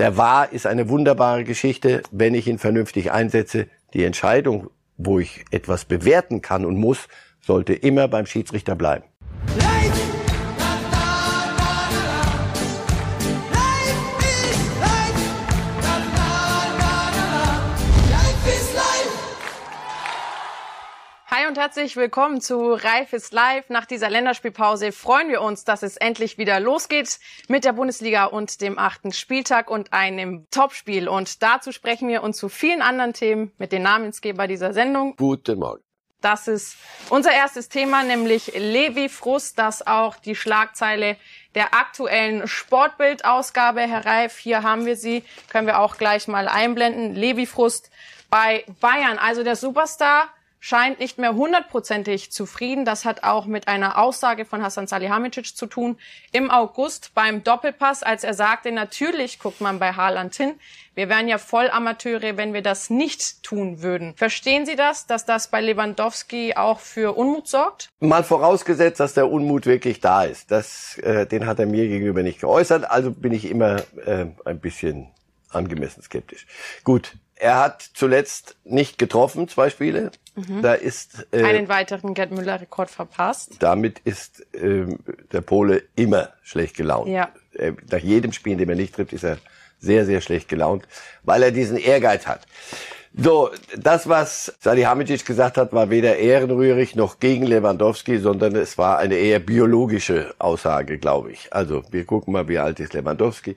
Der War ist eine wunderbare Geschichte, wenn ich ihn vernünftig einsetze. Die Entscheidung, wo ich etwas bewerten kann und muss, sollte immer beim Schiedsrichter bleiben. Hi und herzlich willkommen zu Reif ist live. Nach dieser Länderspielpause freuen wir uns, dass es endlich wieder losgeht mit der Bundesliga und dem achten Spieltag und einem Topspiel. Und dazu sprechen wir uns zu vielen anderen Themen mit den Namensgeber dieser Sendung. Guten Morgen. Das ist unser erstes Thema, nämlich Levi Frust, das auch die Schlagzeile der aktuellen Sportbildausgabe, Herr Reif, hier haben wir sie, können wir auch gleich mal einblenden. Levi Frust bei Bayern, also der Superstar scheint nicht mehr hundertprozentig zufrieden. Das hat auch mit einer Aussage von Hassan Salihamidzic zu tun im August beim Doppelpass, als er sagte, natürlich guckt man bei Haaland hin. Wir wären ja voll Amateure, wenn wir das nicht tun würden. Verstehen Sie das, dass das bei Lewandowski auch für Unmut sorgt? Mal vorausgesetzt, dass der Unmut wirklich da ist. Das, äh, den hat er mir gegenüber nicht geäußert. Also bin ich immer äh, ein bisschen angemessen skeptisch. Gut, er hat zuletzt nicht getroffen, zwei Spiele. Mhm. Da ist äh, einen weiteren Gerd Müller Rekord verpasst. Damit ist äh, der Pole immer schlecht gelaunt. Ja. Äh, nach jedem Spiel, in dem er nicht trifft, ist er sehr sehr schlecht gelaunt, weil er diesen Ehrgeiz hat. So, das, was Salihamidzic gesagt hat, war weder ehrenrührig noch gegen Lewandowski, sondern es war eine eher biologische Aussage, glaube ich. Also, wir gucken mal, wie alt ist Lewandowski.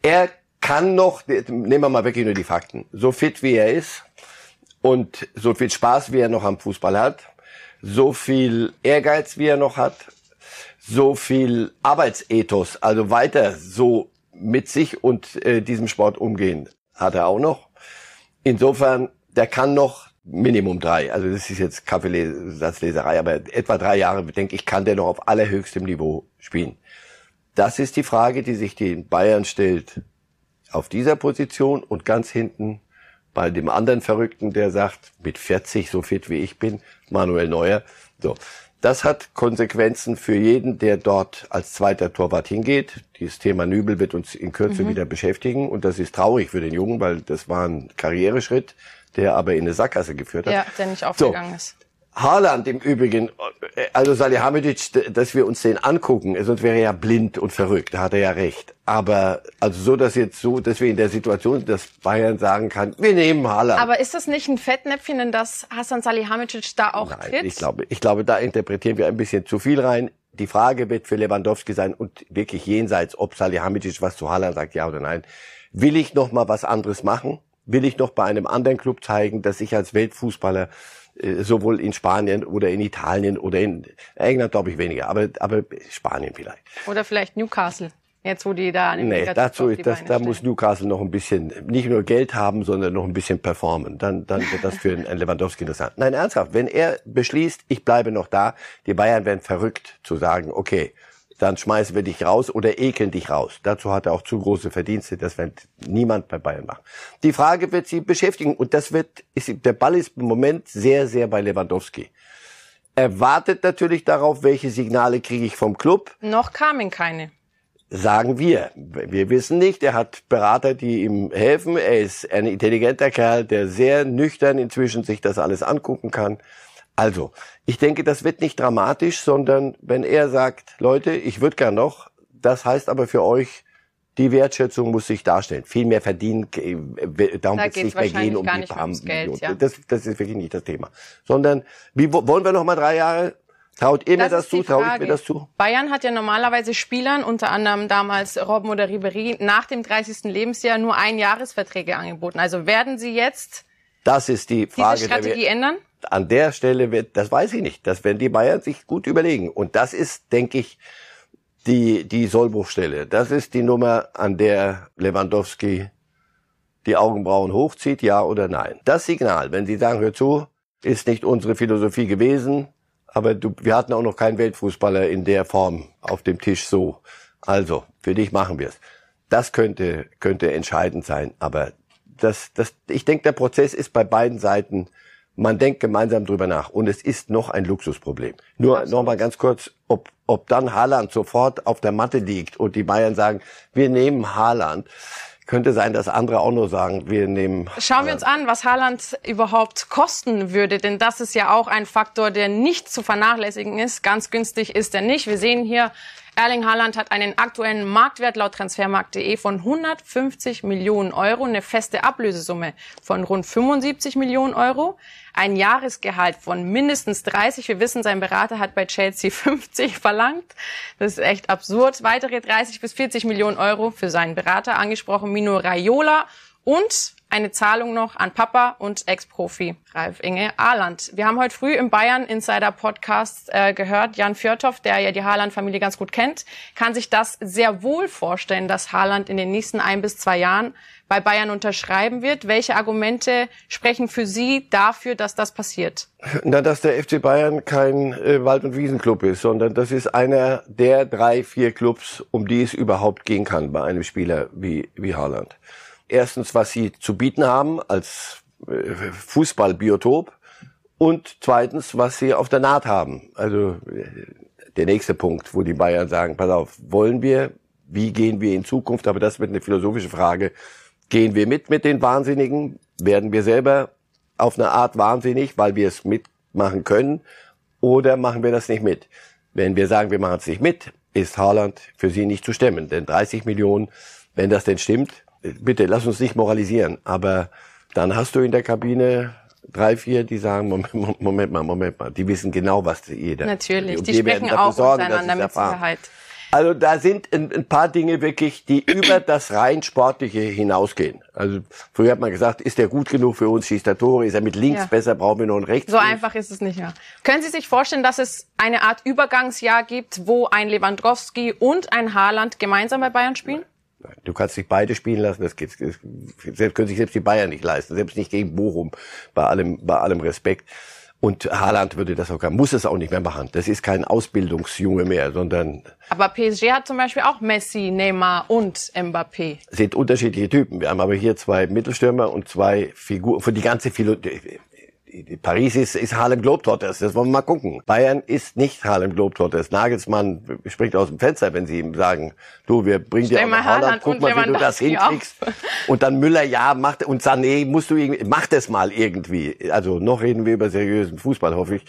Er kann noch, nehmen wir mal wirklich nur die Fakten, so fit wie er ist, und so viel Spaß, wie er noch am Fußball hat, so viel Ehrgeiz, wie er noch hat, so viel Arbeitsethos, also weiter so mit sich und äh, diesem Sport umgehen, hat er auch noch. Insofern, der kann noch Minimum drei, also das ist jetzt Kaffeesatzleserei, aber etwa drei Jahre, denke ich, kann der noch auf allerhöchstem Niveau spielen. Das ist die Frage, die sich die Bayern stellt auf dieser Position und ganz hinten bei dem anderen Verrückten, der sagt, mit 40 so fit wie ich bin, Manuel Neuer. So. Das hat Konsequenzen für jeden, der dort als zweiter Torwart hingeht. Dieses Thema Nübel wird uns in Kürze mhm. wieder beschäftigen. Und das ist traurig für den Jungen, weil das war ein Karriereschritt, der aber in eine Sackgasse geführt hat. Ja, der nicht aufgegangen so. ist. Haaland im Übrigen, also Salihamidzic, dass wir uns den angucken, sonst wäre er ja blind und verrückt, da hat er ja recht. Aber also so, dass jetzt so, dass wir in der Situation sind, dass Bayern sagen kann, wir nehmen Haaland. Aber ist das nicht ein Fettnäpfchen, in das Hassan Salihamidzic da auch Nein, tritt? Ich glaube, ich glaube, da interpretieren wir ein bisschen zu viel rein. Die Frage wird für Lewandowski sein und wirklich jenseits, ob Salihamidzic was zu Haaland sagt, ja oder nein. Will ich noch mal was anderes machen? Will ich noch bei einem anderen Club zeigen, dass ich als Weltfußballer sowohl in Spanien oder in Italien oder in England glaube ich weniger, aber, aber Spanien vielleicht. Oder vielleicht Newcastle. Jetzt, wo die da an Nee, dazu, das, da muss Newcastle noch ein bisschen, nicht nur Geld haben, sondern noch ein bisschen performen. Dann, dann wird das für einen Lewandowski interessant. Nein, ernsthaft, wenn er beschließt, ich bleibe noch da, die Bayern werden verrückt zu sagen, okay, dann schmeißen wir dich raus oder ekeln dich raus. Dazu hat er auch zu große Verdienste, das wird niemand bei Bayern machen. Die Frage wird sie beschäftigen und das wird, ist, der Ball ist im Moment sehr, sehr bei Lewandowski. Er wartet natürlich darauf, welche Signale kriege ich vom Club. Noch kamen keine. Sagen wir. Wir wissen nicht. Er hat Berater, die ihm helfen. Er ist ein intelligenter Kerl, der sehr nüchtern inzwischen sich das alles angucken kann. Also, ich denke, das wird nicht dramatisch, sondern wenn er sagt, Leute, ich würde gern noch, das heißt aber für euch, die Wertschätzung muss sich darstellen. Viel mehr verdienen, äh, darum da wird es nicht mehr gehen um die paar Geld, ja. das, das ist wirklich nicht das Thema. Sondern, wie, wollen wir noch mal drei Jahre? Traut ihr mir das, das zu? Traut ich mir das zu? Bayern hat ja normalerweise Spielern, unter anderem damals Robben oder Ribery, nach dem 30. Lebensjahr nur ein Jahresverträge angeboten. Also werden sie jetzt das ist die Frage, diese Strategie ändern? An der Stelle wird, das weiß ich nicht, das werden die Bayern sich gut überlegen. Und das ist, denke ich, die, die Sollbruchstelle. Das ist die Nummer, an der Lewandowski die Augenbrauen hochzieht, ja oder nein. Das Signal, wenn Sie sagen, hör zu, ist nicht unsere Philosophie gewesen, aber du, wir hatten auch noch keinen Weltfußballer in der Form auf dem Tisch so. Also, für dich machen wir es. Das könnte, könnte entscheidend sein, aber das, das, ich denke, der Prozess ist bei beiden Seiten man denkt gemeinsam drüber nach. Und es ist noch ein Luxusproblem. Nur noch mal ganz kurz, ob, ob dann Haaland sofort auf der Matte liegt und die Bayern sagen, wir nehmen Haaland, könnte sein, dass andere auch nur sagen, wir nehmen. Schauen wir uns an, was Haaland überhaupt kosten würde, denn das ist ja auch ein Faktor, der nicht zu vernachlässigen ist. Ganz günstig ist er nicht. Wir sehen hier, Erling Haaland hat einen aktuellen Marktwert laut Transfermarkt.de von 150 Millionen Euro, eine feste Ablösesumme von rund 75 Millionen Euro, ein Jahresgehalt von mindestens 30. Wir wissen, sein Berater hat bei Chelsea 50 verlangt. Das ist echt absurd. Weitere 30 bis 40 Millionen Euro für seinen Berater angesprochen, Mino Raiola und eine Zahlung noch an Papa und Ex-Profi Ralf Inge Ahland. Wir haben heute früh im Bayern Insider Podcast äh, gehört, Jan Fjörtoff, der ja die Haaland-Familie ganz gut kennt, kann sich das sehr wohl vorstellen, dass Haaland in den nächsten ein bis zwei Jahren bei Bayern unterschreiben wird. Welche Argumente sprechen für Sie dafür, dass das passiert? Na, dass der FC Bayern kein äh, Wald- und Wiesenclub ist, sondern das ist einer der drei, vier Clubs, um die es überhaupt gehen kann bei einem Spieler wie, wie Haaland erstens, was sie zu bieten haben als äh, Fußballbiotop und zweitens, was sie auf der Naht haben. Also äh, der nächste Punkt, wo die Bayern sagen, pass auf, wollen wir, wie gehen wir in Zukunft, aber das wird eine philosophische Frage, gehen wir mit mit den Wahnsinnigen, werden wir selber auf eine Art wahnsinnig, weil wir es mitmachen können, oder machen wir das nicht mit? Wenn wir sagen, wir machen es nicht mit, ist Haaland für sie nicht zu stemmen, denn 30 Millionen, wenn das denn stimmt, bitte, lass uns nicht moralisieren, aber dann hast du in der Kabine drei, vier, die sagen, Moment, Moment mal, Moment mal, die wissen genau, was jeder. Natürlich, die, die sprechen auch sorgen, untereinander mit Sicherheit. Also da sind ein, ein, paar Dinge wirklich, die über das rein Sportliche hinausgehen. Also früher hat man gesagt, ist der gut genug für uns, schießt der Tore, ist er mit links ja. besser, brauchen wir noch einen rechts. So einfach ist es nicht, ja. Können Sie sich vorstellen, dass es eine Art Übergangsjahr gibt, wo ein Lewandowski und ein Haaland gemeinsam bei Bayern spielen? Du kannst dich beide spielen lassen, das, geht, das selbst, können sich selbst die Bayern nicht leisten, selbst nicht gegen Bochum, bei allem, bei allem Respekt. Und Haaland würde das auch, muss es auch nicht mehr machen. Das ist kein Ausbildungsjunge mehr, sondern. Aber PSG hat zum Beispiel auch Messi, Neymar und Mbappé. Sind unterschiedliche Typen. Wir haben aber hier zwei Mittelstürmer und zwei Figuren. Für die ganze Philosophie Paris ist, ist Harlem Globetrotters, das wollen wir mal gucken. Bayern ist nicht Harlem Globetrotters. Nagelsmann spricht aus dem Fenster, wenn sie ihm sagen, du, wir bringen dir auch noch Haaland, guck mal, wie du das hinkriegst. Und dann Müller, ja, macht, und Sané, musst du irgendwie, mach das mal irgendwie. Also noch reden wir über seriösen Fußball, hoffe ich.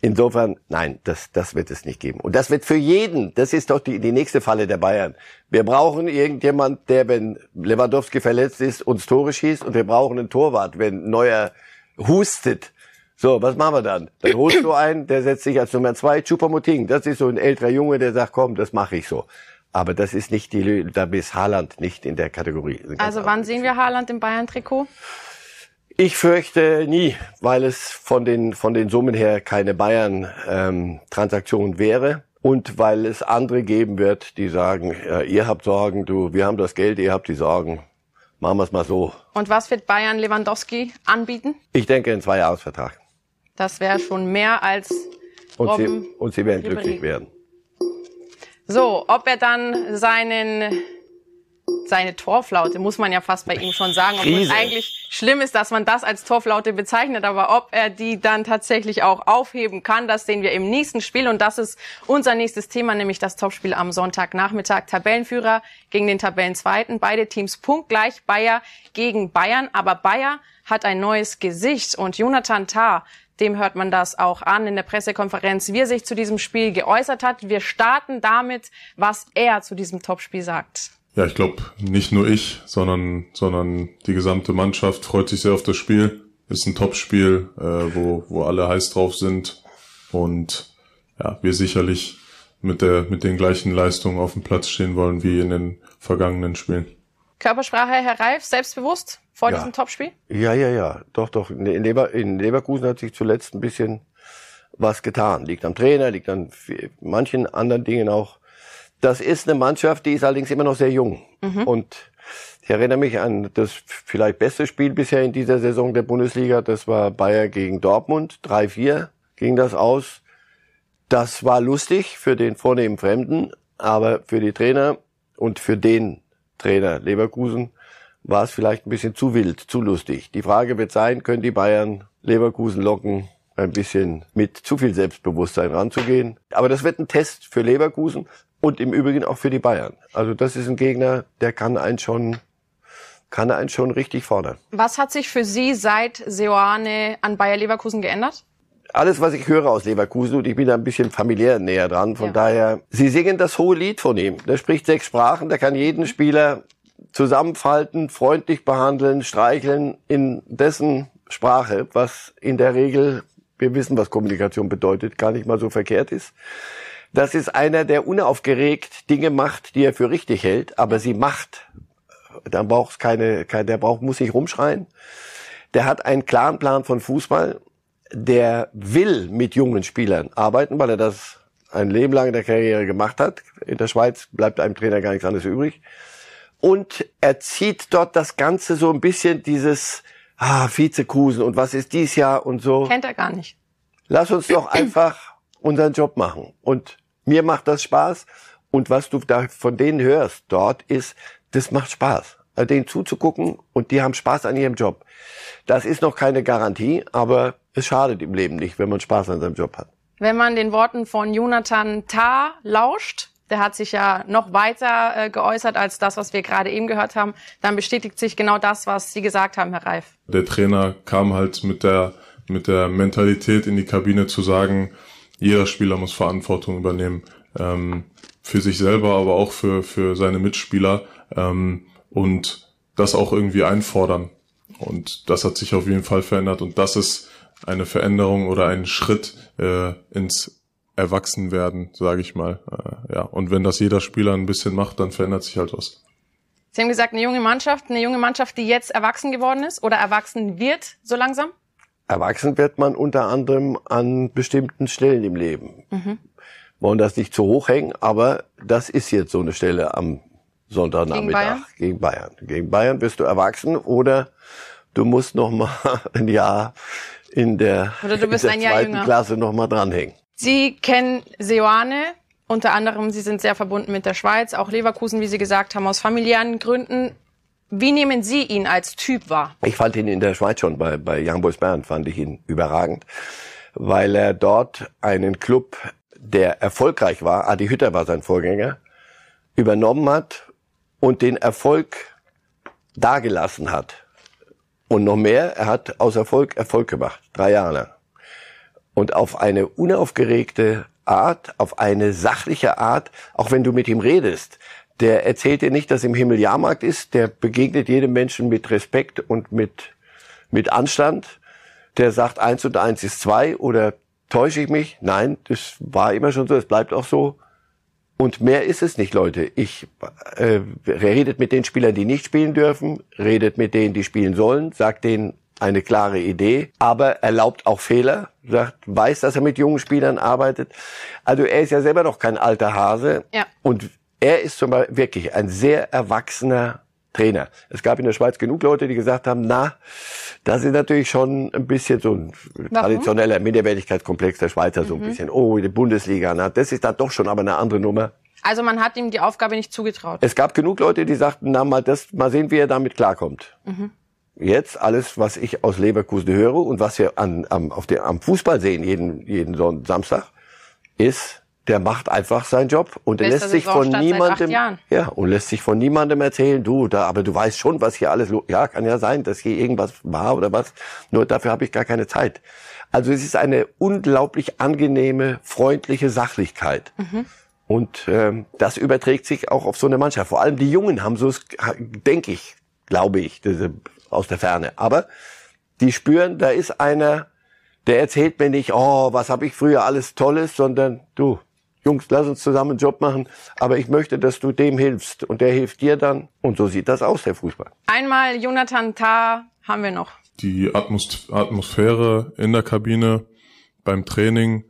Insofern, nein, das, das wird es nicht geben. Und das wird für jeden, das ist doch die, die nächste Falle der Bayern. Wir brauchen irgendjemand, der, wenn Lewandowski verletzt ist, uns Tore schießt und wir brauchen einen Torwart, wenn Neuer hustet. So, was machen wir dann? Dann holst du einen, der setzt sich als Nummer zwei, Chupamoting. Das ist so ein älterer Junge, der sagt, komm, das mache ich so. Aber das ist nicht die, da ist Haaland nicht in der Kategorie. Also wann sehen wir Haaland im Bayern-Trikot? Ich fürchte nie, weil es von den, von den Summen her keine Bayern-Transaktion ähm, wäre. Und weil es andere geben wird, die sagen, ja, ihr habt Sorgen, du, wir haben das Geld, ihr habt die Sorgen. Machen wir es mal so. Und was wird Bayern Lewandowski anbieten? Ich denke, ein Zweijahresvertrag. Das wäre schon mehr als und sie, und sie werden glücklich werden. So, ob er dann seinen seine Torflaute, muss man ja fast bei ihm schon sagen, obwohl es eigentlich schlimm ist, dass man das als Torflaute bezeichnet, aber ob er die dann tatsächlich auch aufheben kann, das sehen wir im nächsten Spiel und das ist unser nächstes Thema, nämlich das Topspiel am Sonntagnachmittag. Tabellenführer gegen den Tabellenzweiten, beide Teams punktgleich, Bayer gegen Bayern, aber Bayer hat ein neues Gesicht und Jonathan Tah, dem hört man das auch an in der Pressekonferenz, wie er sich zu diesem Spiel geäußert hat. Wir starten damit, was er zu diesem Topspiel sagt. Ja, ich glaube, nicht nur ich, sondern, sondern die gesamte Mannschaft freut sich sehr auf das Spiel. Ist ein Topspiel, äh, wo, wo alle heiß drauf sind. Und ja, wir sicherlich mit, der, mit den gleichen Leistungen auf dem Platz stehen wollen wie in den vergangenen Spielen. Körpersprache, Herr Reif, selbstbewusst vor ja. diesem Topspiel? Ja, ja, ja. Doch, doch. In, Lever in Leverkusen hat sich zuletzt ein bisschen was getan. Liegt am Trainer, liegt an manchen anderen Dingen auch. Das ist eine Mannschaft, die ist allerdings immer noch sehr jung. Mhm. Und ich erinnere mich an das vielleicht beste Spiel bisher in dieser Saison der Bundesliga. Das war Bayer gegen Dortmund. 3-4 ging das aus. Das war lustig für den vornehmen Fremden, aber für die Trainer und für den Trainer Leverkusen war es vielleicht ein bisschen zu wild, zu lustig. Die Frage wird sein, können die Bayern Leverkusen locken, ein bisschen mit zu viel Selbstbewusstsein ranzugehen. Aber das wird ein Test für Leverkusen und im Übrigen auch für die Bayern. Also das ist ein Gegner, der kann einen schon kann einen schon richtig fordern. Was hat sich für Sie seit Seoane an Bayer Leverkusen geändert? Alles, was ich höre aus Leverkusen, und ich bin da ein bisschen familiär näher dran, von ja. daher, Sie singen das hohe Lied von ihm. Der spricht sechs Sprachen, der kann jeden Spieler zusammenfalten, freundlich behandeln, streicheln in dessen Sprache, was in der Regel, wir wissen, was Kommunikation bedeutet, gar nicht mal so verkehrt ist. Das ist einer, der unaufgeregt Dinge macht, die er für richtig hält, aber sie macht. Dann braucht es keine, keine, der braucht, muss nicht rumschreien. Der hat einen klaren Plan von Fußball. Der will mit jungen Spielern arbeiten, weil er das ein Leben lang in der Karriere gemacht hat. In der Schweiz bleibt einem Trainer gar nichts anderes übrig. Und er zieht dort das Ganze so ein bisschen dieses, ah, Vizekusen und was ist dies Jahr und so. Kennt er gar nicht. Lass uns doch einfach unseren Job machen. Und mir macht das Spaß. Und was du da von denen hörst dort ist, das macht Spaß. Also denen zuzugucken und die haben Spaß an ihrem Job. Das ist noch keine Garantie, aber es schadet im Leben nicht, wenn man Spaß an seinem Job hat. Wenn man den Worten von Jonathan Tah lauscht, der hat sich ja noch weiter äh, geäußert als das, was wir gerade eben gehört haben, dann bestätigt sich genau das, was Sie gesagt haben, Herr Reif. Der Trainer kam halt mit der, mit der Mentalität in die Kabine zu sagen, jeder Spieler muss Verantwortung übernehmen. Ähm, für sich selber, aber auch für, für seine Mitspieler ähm, und das auch irgendwie einfordern. Und das hat sich auf jeden Fall verändert und das ist eine Veränderung oder ein Schritt äh, ins Erwachsenwerden, sage ich mal. Äh, ja, und wenn das jeder Spieler ein bisschen macht, dann verändert sich halt was. Sie haben gesagt, eine junge Mannschaft, eine junge Mannschaft, die jetzt erwachsen geworden ist oder erwachsen wird, so langsam? Erwachsen wird man unter anderem an bestimmten Stellen im Leben. Mhm. Wollen das nicht zu hoch hängen, aber das ist jetzt so eine Stelle am Sonntagnachmittag gegen Bayern. Gegen Bayern, gegen Bayern bist du erwachsen oder du musst noch mal ein Jahr in der, in der zweiten Jahr Klasse noch mal dranhängen. Sie kennen Seoane, unter anderem, Sie sind sehr verbunden mit der Schweiz, auch Leverkusen, wie Sie gesagt haben, aus familiären Gründen. Wie nehmen Sie ihn als Typ wahr? Ich fand ihn in der Schweiz schon, bei, bei Young Boys Bern fand ich ihn überragend, weil er dort einen Club, der erfolgreich war, Adi Hütter war sein Vorgänger, übernommen hat und den Erfolg dagelassen hat. Und noch mehr, er hat aus Erfolg Erfolg gemacht, drei Jahre lang. Und auf eine unaufgeregte Art, auf eine sachliche Art, auch wenn du mit ihm redest, der erzählt dir nicht, dass im Himmel Jahrmarkt ist, der begegnet jedem Menschen mit Respekt und mit, mit Anstand. Der sagt, eins und eins ist zwei oder täusche ich mich? Nein, das war immer schon so, es bleibt auch so. Und mehr ist es nicht, Leute. Ich äh, redet mit den Spielern, die nicht spielen dürfen, redet mit denen, die spielen sollen, sagt denen eine klare Idee, aber erlaubt auch Fehler, sagt, weiß, dass er mit jungen Spielern arbeitet. Also er ist ja selber noch kein alter Hase ja. und er ist zum Beispiel wirklich ein sehr erwachsener Trainer. Es gab in der Schweiz genug Leute, die gesagt haben, na, das ist natürlich schon ein bisschen so ein traditioneller Minderwertigkeitskomplex der Schweizer, mhm. so ein mhm. bisschen, oh, die Bundesliga, na, das ist dann doch schon aber eine andere Nummer. Also man hat ihm die Aufgabe nicht zugetraut. Es gab genug Leute, die sagten, na, mal das, mal sehen, wie er damit klarkommt. Mhm. Jetzt alles, was ich aus Leverkusen höre und was wir an, am, auf der, am Fußball sehen, jeden, jeden Samstag, ist, der macht einfach seinen Job und er lässt sich von niemandem, ja, und lässt sich von niemandem erzählen, du, da, aber du weißt schon, was hier alles, ja, kann ja sein, dass hier irgendwas war oder was, nur dafür habe ich gar keine Zeit. Also es ist eine unglaublich angenehme, freundliche Sachlichkeit. Mhm. Und ähm, das überträgt sich auch auf so eine Mannschaft. Vor allem die Jungen haben so, denke ich, glaube ich, diese, aus der Ferne. Aber die spüren, da ist einer, der erzählt mir nicht, oh, was habe ich früher alles Tolles, sondern du, Jungs, lass uns zusammen einen Job machen, aber ich möchte, dass du dem hilfst und der hilft dir dann. Und so sieht das aus, der Fußball. Einmal Jonathan Tah haben wir noch. Die Atmosphäre in der Kabine beim Training,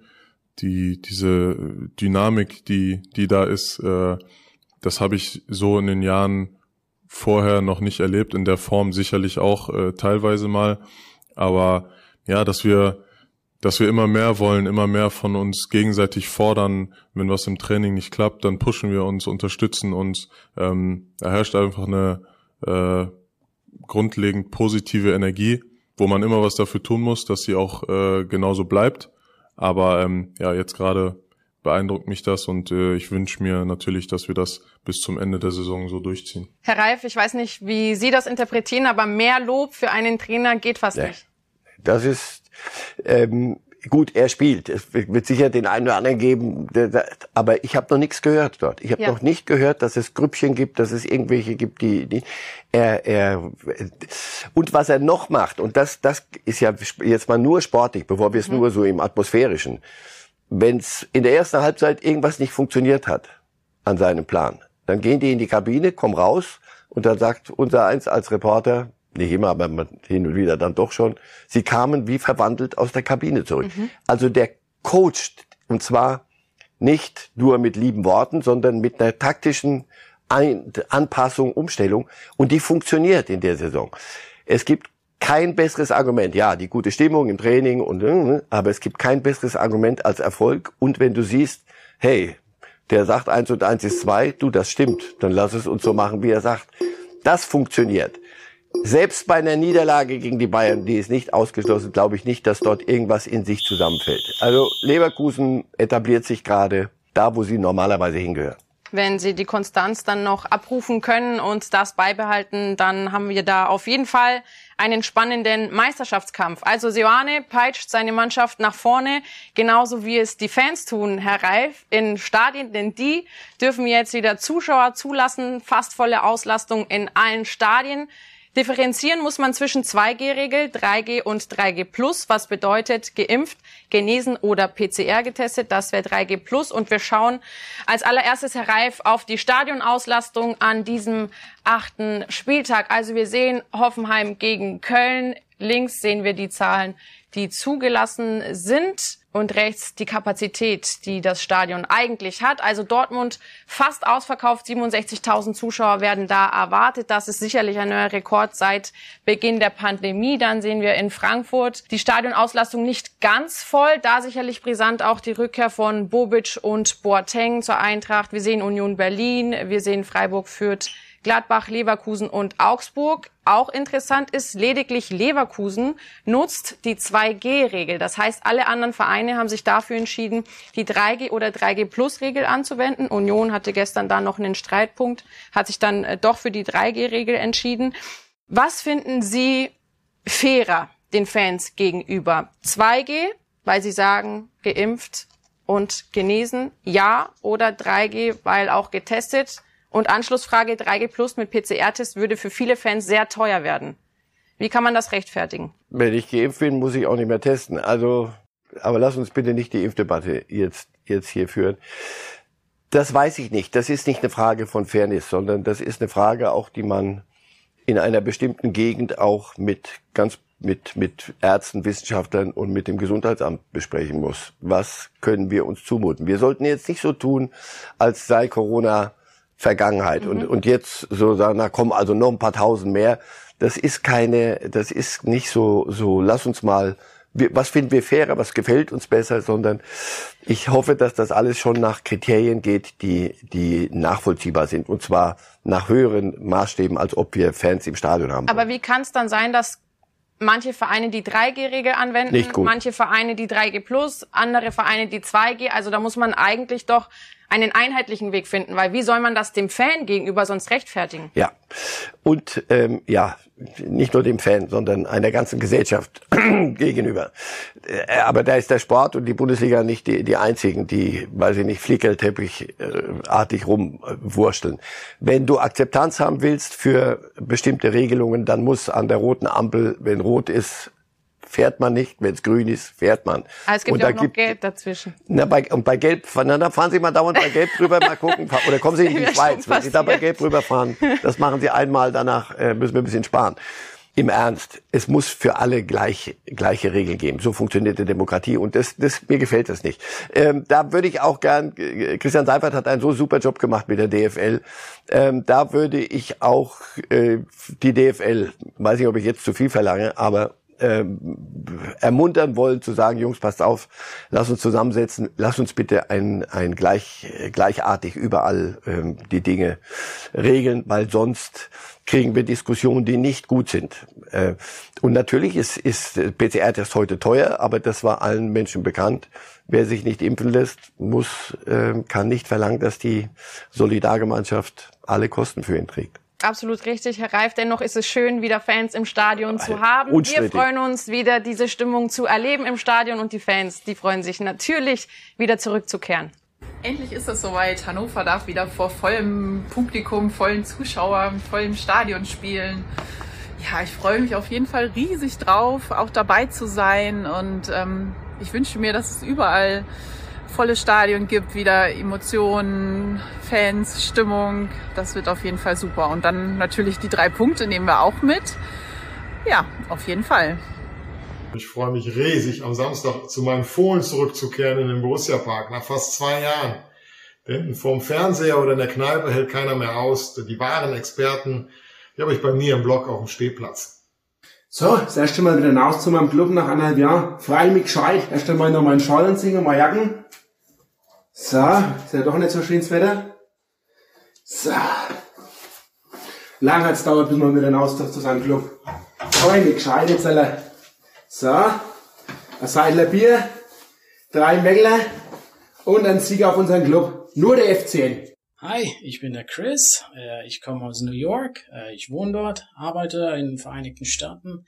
die diese Dynamik, die die da ist, äh, das habe ich so in den Jahren vorher noch nicht erlebt. In der Form sicherlich auch äh, teilweise mal, aber ja, dass wir dass wir immer mehr wollen, immer mehr von uns gegenseitig fordern. Wenn was im Training nicht klappt, dann pushen wir uns, unterstützen uns. Ähm, da herrscht einfach eine äh, grundlegend positive Energie, wo man immer was dafür tun muss, dass sie auch äh, genauso bleibt. Aber ähm, ja, jetzt gerade beeindruckt mich das und äh, ich wünsche mir natürlich, dass wir das bis zum Ende der Saison so durchziehen. Herr Reif, ich weiß nicht, wie Sie das interpretieren, aber mehr Lob für einen Trainer geht fast ja. nicht. Das ist ähm, gut, er spielt. Es wird sicher den einen oder anderen geben, aber ich habe noch nichts gehört dort. Ich habe ja. noch nicht gehört, dass es Grüppchen gibt, dass es irgendwelche gibt, die, die er, er und was er noch macht und das das ist ja jetzt mal nur sportlich, bevor wir es mhm. nur so im atmosphärischen. Wenn es in der ersten Halbzeit irgendwas nicht funktioniert hat an seinem Plan, dann gehen die in die Kabine, kommen raus und dann sagt unser eins als Reporter, nicht immer, aber hin und wieder dann doch schon, sie kamen wie verwandelt aus der Kabine zurück. Mhm. Also der coacht, und zwar nicht nur mit lieben Worten, sondern mit einer taktischen Ein Anpassung, Umstellung. Und die funktioniert in der Saison. Es gibt kein besseres Argument. Ja, die gute Stimmung im Training und, äh, aber es gibt kein besseres Argument als Erfolg. Und wenn du siehst, hey, der sagt eins und eins ist zwei, du, das stimmt, dann lass es uns so machen, wie er sagt. Das funktioniert selbst bei einer Niederlage gegen die Bayern, die ist nicht ausgeschlossen, glaube ich nicht, dass dort irgendwas in sich zusammenfällt. Also Leverkusen etabliert sich gerade da, wo sie normalerweise hingehört. Wenn sie die Konstanz dann noch abrufen können und das beibehalten, dann haben wir da auf jeden Fall einen spannenden Meisterschaftskampf. Also Seoane peitscht seine Mannschaft nach vorne, genauso wie es die Fans tun, Herr Reif, in Stadien, denn die dürfen jetzt wieder Zuschauer zulassen, fast volle Auslastung in allen Stadien. Differenzieren muss man zwischen 2G-Regel, 3G und 3G Plus, was bedeutet geimpft, genesen oder PCR getestet. Das wäre 3G Plus. Und wir schauen als allererstes, Herr Reif, auf die Stadionauslastung an diesem achten Spieltag. Also wir sehen Hoffenheim gegen Köln. Links sehen wir die Zahlen, die zugelassen sind und rechts die Kapazität, die das Stadion eigentlich hat. Also Dortmund fast ausverkauft, 67.000 Zuschauer werden da erwartet. Das ist sicherlich ein neuer Rekord seit Beginn der Pandemie. Dann sehen wir in Frankfurt die Stadionauslastung nicht ganz voll. Da sicherlich brisant auch die Rückkehr von Bobic und Boateng zur Eintracht. Wir sehen Union Berlin, wir sehen Freiburg führt Gladbach, Leverkusen und Augsburg. Auch interessant ist, lediglich Leverkusen nutzt die 2G-Regel. Das heißt, alle anderen Vereine haben sich dafür entschieden, die 3G oder 3G-Plus-Regel anzuwenden. Union hatte gestern da noch einen Streitpunkt, hat sich dann äh, doch für die 3G-Regel entschieden. Was finden Sie fairer den Fans gegenüber? 2G, weil Sie sagen, geimpft und genesen, ja, oder 3G, weil auch getestet, und Anschlussfrage 3G Plus mit PCR-Test würde für viele Fans sehr teuer werden. Wie kann man das rechtfertigen? Wenn ich geimpft bin, muss ich auch nicht mehr testen. Also, aber lass uns bitte nicht die Impfdebatte jetzt, jetzt hier führen. Das weiß ich nicht. Das ist nicht eine Frage von Fairness, sondern das ist eine Frage auch, die man in einer bestimmten Gegend auch mit ganz mit, mit Ärzten, Wissenschaftlern und mit dem Gesundheitsamt besprechen muss. Was können wir uns zumuten? Wir sollten jetzt nicht so tun, als sei Corona Vergangenheit. Mhm. Und, und jetzt so sagen, na komm, also noch ein paar tausend mehr. Das ist keine, das ist nicht so, so, lass uns mal, was finden wir fairer, was gefällt uns besser, sondern ich hoffe, dass das alles schon nach Kriterien geht, die, die nachvollziehbar sind. Und zwar nach höheren Maßstäben, als ob wir Fans im Stadion haben. Aber wie kann es dann sein, dass manche Vereine die 3G-Regel anwenden, manche Vereine die 3G Plus, andere Vereine die 2G. Also da muss man eigentlich doch einen einheitlichen Weg finden, weil wie soll man das dem Fan gegenüber sonst rechtfertigen? Ja, und ähm, ja, nicht nur dem Fan, sondern einer ganzen Gesellschaft gegenüber. Äh, aber da ist der Sport und die Bundesliga nicht die, die einzigen, die, weiß ich nicht, Flickelteppichartig äh, rumwursteln. Wenn du Akzeptanz haben willst für bestimmte Regelungen, dann muss an der roten Ampel, wenn rot ist, fährt man nicht, wenn es grün ist, fährt man. Aber es gibt ja auch noch gibt, Gelb dazwischen. Na, bei, und bei Gelb, na, da fahren Sie mal dauernd bei Gelb drüber, mal gucken, oder kommen Sie in die Schweiz, wenn Sie da bei Gelb rüberfahren, das machen Sie einmal, danach äh, müssen wir ein bisschen sparen. Im Ernst, es muss für alle gleich, gleiche Regeln geben. So funktioniert die Demokratie und das, das, mir gefällt das nicht. Ähm, da würde ich auch gern, Christian Seifert hat einen so super Job gemacht mit der DFL. Ähm, da würde ich auch äh, die DFL, weiß nicht, ob ich jetzt zu viel verlange, aber ermuntern wollen, zu sagen, Jungs, passt auf, lass uns zusammensetzen, lass uns bitte ein, ein gleich, gleichartig überall ähm, die Dinge regeln, weil sonst kriegen wir Diskussionen, die nicht gut sind. Äh, und natürlich ist, ist PCR-Test heute teuer, aber das war allen Menschen bekannt. Wer sich nicht impfen lässt, muss, äh, kann nicht verlangen, dass die Solidargemeinschaft alle Kosten für ihn trägt. Absolut richtig, Herr Reif. Dennoch ist es schön, wieder Fans im Stadion zu haben. Wir freuen uns, wieder diese Stimmung zu erleben im Stadion und die Fans, die freuen sich natürlich, wieder zurückzukehren. Endlich ist es soweit. Hannover darf wieder vor vollem Publikum, vollen Zuschauern, vollem Stadion spielen. Ja, ich freue mich auf jeden Fall riesig drauf, auch dabei zu sein. Und ähm, ich wünsche mir, dass es überall volle Stadion gibt, wieder Emotionen, Fans, Stimmung. Das wird auf jeden Fall super. Und dann natürlich die drei Punkte nehmen wir auch mit. Ja, auf jeden Fall. Ich freue mich riesig, am Samstag zu meinen Fohlen zurückzukehren in den Borussia Park nach fast zwei Jahren. Denn vorm Fernseher oder in der Kneipe hält keiner mehr aus. Die wahren Experten, die habe ich bei mir im Blog auf dem Stehplatz. So, das erste Mal wieder raus zu meinem Club nach anderthalb Jahren. Frei mich gescheit. Erst einmal noch meinen Schal anziehen, mal Jacken. So, ist ja doch nicht so schönes Wetter. So. Lang hat's dauert, bis man wieder raus zu seinem Club. Frei mich gescheit jetzt. So, ein Seidler Bier, drei Mängler und ein Sieg auf unseren Club. Nur der F10. Hi, ich bin der Chris. Äh, ich komme aus New York. Äh, ich wohne dort, arbeite in den Vereinigten Staaten.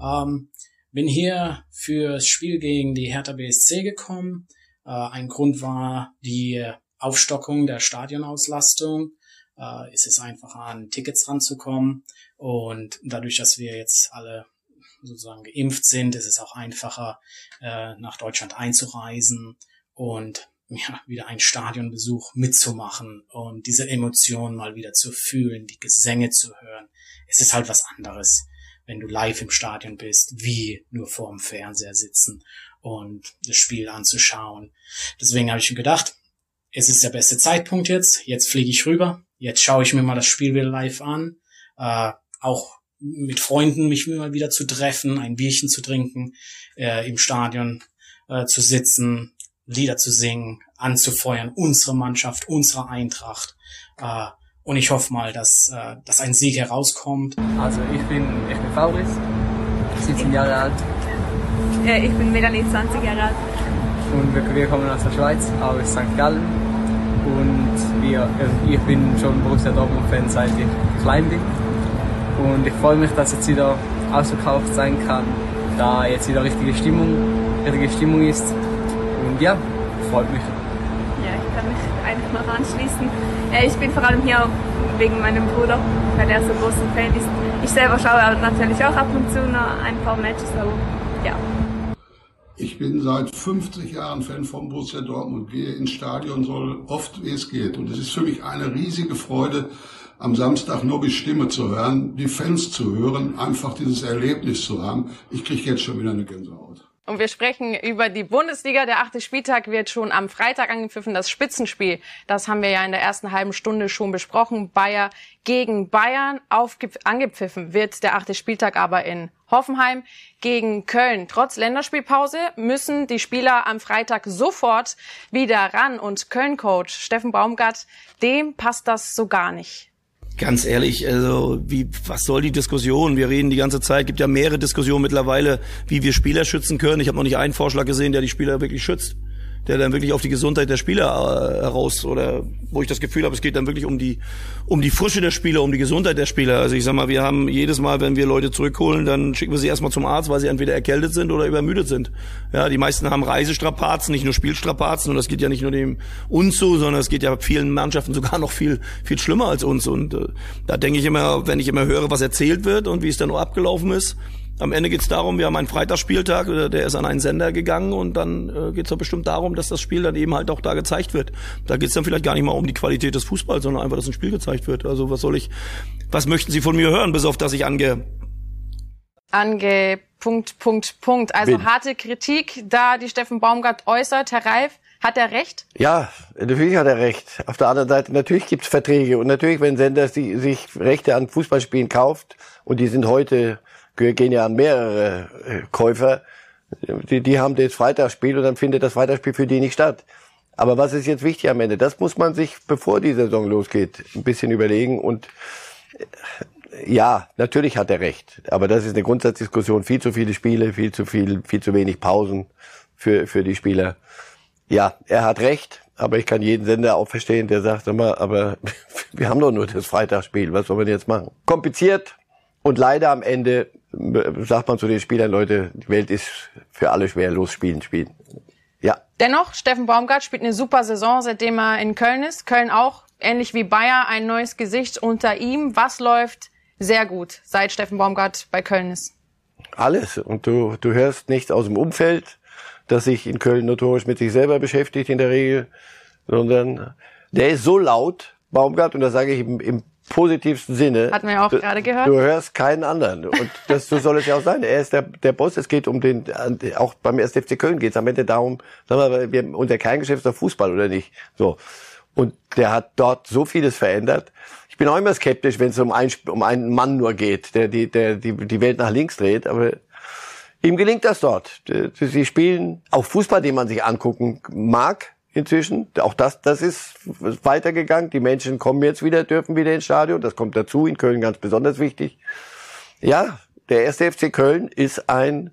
Ähm, bin hier fürs Spiel gegen die Hertha BSC gekommen. Äh, ein Grund war die Aufstockung der Stadionauslastung. ist es einfacher, an Tickets ranzukommen. Und dadurch, dass wir jetzt alle sozusagen geimpft sind, ist es auch einfacher, äh, nach Deutschland einzureisen und ja, wieder einen Stadionbesuch mitzumachen und diese Emotionen mal wieder zu fühlen, die Gesänge zu hören. Es ist halt was anderes, wenn du live im Stadion bist, wie nur vor dem Fernseher sitzen und das Spiel anzuschauen. Deswegen habe ich mir gedacht, es ist der beste Zeitpunkt jetzt. Jetzt fliege ich rüber. Jetzt schaue ich mir mal das Spiel wieder live an. Äh, auch mit Freunden mich mal wieder zu treffen, ein Bierchen zu trinken, äh, im Stadion äh, zu sitzen, Lieder zu singen, anzufeuern, unsere Mannschaft, unsere Eintracht. Äh, und ich hoffe mal, dass, äh, dass ein Sieg herauskommt. Also ich bin, ich bin Fabrice, 17 Jahre alt. Ja, ich bin Melanie, 20 Jahre alt. Und wir, kommen aus der Schweiz, aus St. Gallen. Und wir, ich bin schon Borussia Dortmund-Fan, seit ich klein bin. Und ich freue mich, dass jetzt wieder ausverkauft sein kann, da jetzt wieder richtige Stimmung, richtige Stimmung ist. Und ja, freut mich. Ja, ich kann mich einfach noch anschließen. Ich bin vor allem hier wegen meinem Bruder, weil er so großer Fan ist. Ich selber schaue natürlich auch ab und zu noch ein paar Matches, aber ja. Ich bin seit 50 Jahren Fan von Borussia Dortmund, gehe ins Stadion so oft wie es geht. Und es ist für mich eine riesige Freude, am Samstag Nobbys Stimme zu hören, die Fans zu hören, einfach dieses Erlebnis zu haben. Ich kriege jetzt schon wieder eine Gänsehaut. Und wir sprechen über die Bundesliga. Der achte Spieltag wird schon am Freitag angepfiffen. Das Spitzenspiel, das haben wir ja in der ersten halben Stunde schon besprochen. Bayer gegen Bayern. angepfiffen wird der achte Spieltag aber in Hoffenheim gegen Köln. Trotz Länderspielpause müssen die Spieler am Freitag sofort wieder ran. Und Köln-Coach Steffen Baumgart, dem passt das so gar nicht. Ganz ehrlich, also wie was soll die Diskussion? Wir reden die ganze Zeit, gibt ja mehrere Diskussionen mittlerweile, wie wir Spieler schützen können. Ich habe noch nicht einen Vorschlag gesehen, der die Spieler wirklich schützt der dann wirklich auf die Gesundheit der Spieler äh, heraus oder wo ich das Gefühl habe, es geht dann wirklich um die um die Frische der Spieler, um die Gesundheit der Spieler. Also ich sag mal, wir haben jedes Mal, wenn wir Leute zurückholen, dann schicken wir sie erstmal zum Arzt, weil sie entweder erkältet sind oder übermüdet sind. Ja, die meisten haben Reisestrapazen, nicht nur Spielstrapazen und das geht ja nicht nur dem uns so, sondern es geht ja vielen Mannschaften sogar noch viel viel schlimmer als uns und äh, da denke ich immer, wenn ich immer höre, was erzählt wird und wie es dann nur abgelaufen ist, am Ende geht es darum, wir haben einen Freitagsspieltag, äh, der ist an einen Sender gegangen und dann äh, geht es doch bestimmt darum, dass das Spiel dann eben halt auch da gezeigt wird. Da geht es dann vielleicht gar nicht mal um die Qualität des Fußballs, sondern einfach, dass ein Spiel gezeigt wird. Also was soll ich, was möchten Sie von mir hören, bis auf dass ich ange ange Punkt, Punkt, Punkt. Also Bin. harte Kritik, da die Steffen Baumgart äußert. Herr Reif, hat er recht? Ja, natürlich hat er recht. Auf der anderen Seite, natürlich gibt es Verträge. Und natürlich, wenn Sender sich Rechte an Fußballspielen kauft, und die sind heute gehen ja mehrere äh, Käufer, die, die haben das Freitagsspiel und dann findet das Freitagsspiel für die nicht statt. Aber was ist jetzt wichtig am Ende? Das muss man sich, bevor die Saison losgeht, ein bisschen überlegen und äh, ja, natürlich hat er recht. Aber das ist eine Grundsatzdiskussion. Viel zu viele Spiele, viel zu viel, viel zu wenig Pausen für, für die Spieler. Ja, er hat recht. Aber ich kann jeden Sender auch verstehen, der sagt immer, aber wir haben doch nur das Freitagsspiel. Was soll man jetzt machen? Kompliziert. Und leider am Ende sagt man zu den Spielern, Leute, die Welt ist für alle schwer. Los, spielen, spielen. Ja. Dennoch, Steffen Baumgart spielt eine super Saison, seitdem er in Köln ist. Köln auch, ähnlich wie Bayer, ein neues Gesicht unter ihm. Was läuft sehr gut, seit Steffen Baumgart bei Köln ist? Alles. Und du, du hörst nichts aus dem Umfeld, das sich in Köln notorisch mit sich selber beschäftigt in der Regel, sondern der ist so laut, Baumgart, und das sage ich im, im positivsten Sinne. Hatten wir auch du, gerade gehört. Du hörst keinen anderen. Und das so soll es ja auch sein. Er ist der, der Boss. Es geht um den, auch beim 1. FC Köln geht es am Ende darum, sagen wir, wir unser Kerngeschäft ist der Fußball oder nicht. So. Und der hat dort so vieles verändert. Ich bin auch immer skeptisch, wenn es um, ein, um einen Mann nur geht, der die, der die, die Welt nach links dreht. Aber ihm gelingt das dort. Sie spielen auch Fußball, den man sich angucken mag inzwischen. Auch das, das ist weitergegangen. Die Menschen kommen jetzt wieder, dürfen wieder ins Stadion. Das kommt dazu. In Köln ganz besonders wichtig. Ja, der erste FC Köln ist ein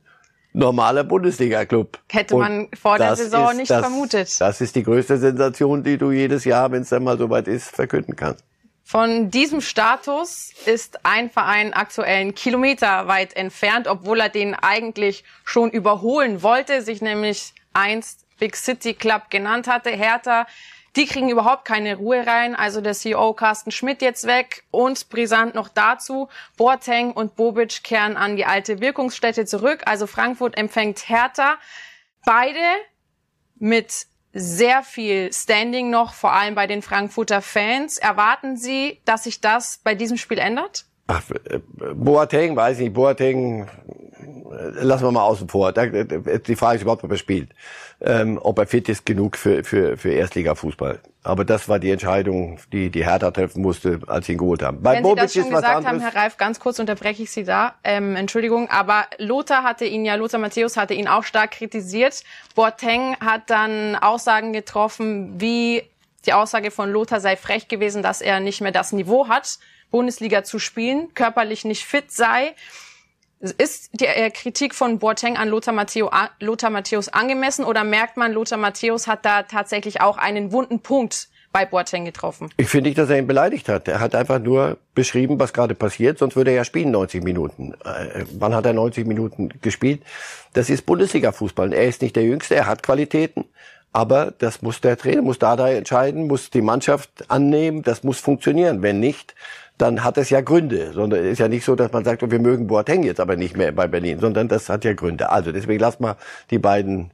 normaler Bundesliga-Club. Hätte man vor der Saison ist, nicht das, vermutet. Das ist die größte Sensation, die du jedes Jahr, wenn es dann mal soweit ist, verkünden kannst. Von diesem Status ist ein Verein aktuell einen Kilometer weit entfernt, obwohl er den eigentlich schon überholen wollte, sich nämlich einst Big City Club genannt hatte, Hertha. Die kriegen überhaupt keine Ruhe rein. Also der CEO Carsten Schmidt jetzt weg und brisant noch dazu. Boateng und Bobic kehren an die alte Wirkungsstätte zurück. Also Frankfurt empfängt Hertha. Beide mit sehr viel Standing noch, vor allem bei den Frankfurter Fans. Erwarten Sie, dass sich das bei diesem Spiel ändert? Ach, äh, Boateng, weiß nicht, Boateng äh, lassen wir mal außen vor. Die Frage ist überhaupt, ob er spielt. Ähm, ob er fit ist genug für, für, für Erstliga-Fußball. Aber das war die Entscheidung, die die Hertha treffen musste, als sie ihn geholt haben. Bei Wenn Bobic Sie das schon gesagt haben, Herr Reif, ganz kurz unterbreche ich Sie da. Ähm, Entschuldigung, aber Lothar hatte ihn ja, Lothar Matthäus hatte ihn auch stark kritisiert. Boateng hat dann Aussagen getroffen, wie die Aussage von Lothar sei frech gewesen, dass er nicht mehr das Niveau hat, Bundesliga zu spielen, körperlich nicht fit sei. Ist die äh, Kritik von Boateng an Lothar, Matteo, Lothar Matthäus angemessen oder merkt man, Lothar Matthäus hat da tatsächlich auch einen wunden Punkt bei Boateng getroffen? Ich finde nicht, dass er ihn beleidigt hat. Er hat einfach nur beschrieben, was gerade passiert, sonst würde er ja spielen 90 Minuten. Äh, wann hat er 90 Minuten gespielt? Das ist Bundesliga-Fußball. Er ist nicht der Jüngste, er hat Qualitäten. Aber das muss der Trainer, muss Dada entscheiden, muss die Mannschaft annehmen, das muss funktionieren. Wenn nicht, dann hat es ja Gründe. Sondern es ist ja nicht so, dass man sagt, oh, wir mögen Boateng jetzt aber nicht mehr bei Berlin, sondern das hat ja Gründe. Also deswegen lass mal die beiden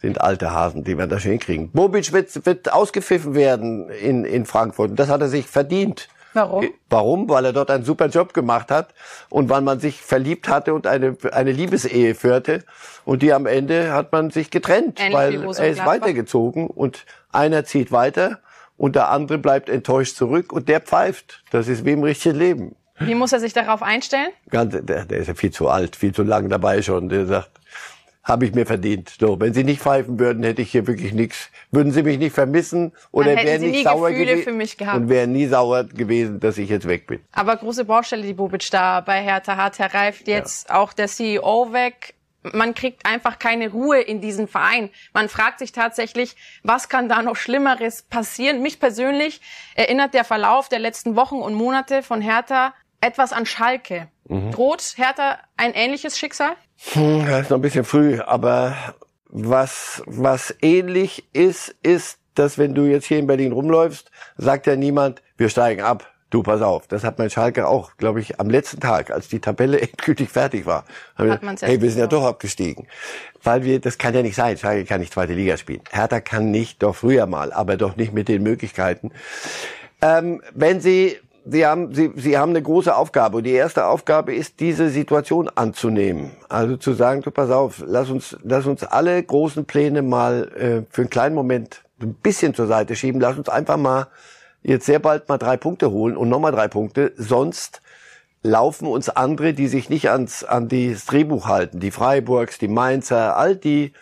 sind alte Hasen, die werden das schon hinkriegen. Bobic wird, wird ausgepfiffen werden in, in Frankfurt. Und das hat er sich verdient. Warum? Warum? Weil er dort einen super Job gemacht hat und weil man sich verliebt hatte und eine, eine Liebesehe führte. Und die am Ende hat man sich getrennt, Ähnlich weil er ist weitergezogen und einer zieht weiter und der andere bleibt enttäuscht zurück und der pfeift. Das ist wie im richtigen Leben. Wie muss er sich darauf einstellen? Ganz, der, der ist ja viel zu alt, viel zu lang dabei schon. Der sagt, habe ich mir verdient. So, wenn Sie nicht pfeifen würden, hätte ich hier wirklich nichts. Würden Sie mich nicht vermissen oder wären nicht sauer gewesen und wären nie sauer gewesen, dass ich jetzt weg bin. Aber große Baustelle, die Bobic da bei Hertha hat. Herr Reif, jetzt ja. auch der CEO weg man kriegt einfach keine Ruhe in diesen Verein. Man fragt sich tatsächlich, was kann da noch Schlimmeres passieren? Mich persönlich erinnert der Verlauf der letzten Wochen und Monate von Hertha etwas an Schalke. Mhm. Droht Hertha ein ähnliches Schicksal? Hm, das ist noch ein bisschen früh, aber was, was ähnlich ist, ist, dass wenn du jetzt hier in Berlin rumläufst, sagt ja niemand, wir steigen ab. Du, pass auf, das hat mein Schalke auch, glaube ich, am letzten Tag, als die Tabelle endgültig fertig war. Hat wir, hey, wir sind ja doch abgestiegen. Weil wir, das kann ja nicht sein. Schalke kann nicht zweite Liga spielen. Hertha kann nicht, doch früher mal, aber doch nicht mit den Möglichkeiten. Ähm, wenn Sie, Sie haben, Sie, Sie haben eine große Aufgabe. Und die erste Aufgabe ist, diese Situation anzunehmen. Also zu sagen, du, pass auf, lass uns, lass uns alle großen Pläne mal äh, für einen kleinen Moment ein bisschen zur Seite schieben. Lass uns einfach mal jetzt sehr bald mal drei Punkte holen und nochmal drei Punkte. Sonst laufen uns andere, die sich nicht ans, an das Drehbuch halten, die Freiburgs, die Mainzer, all die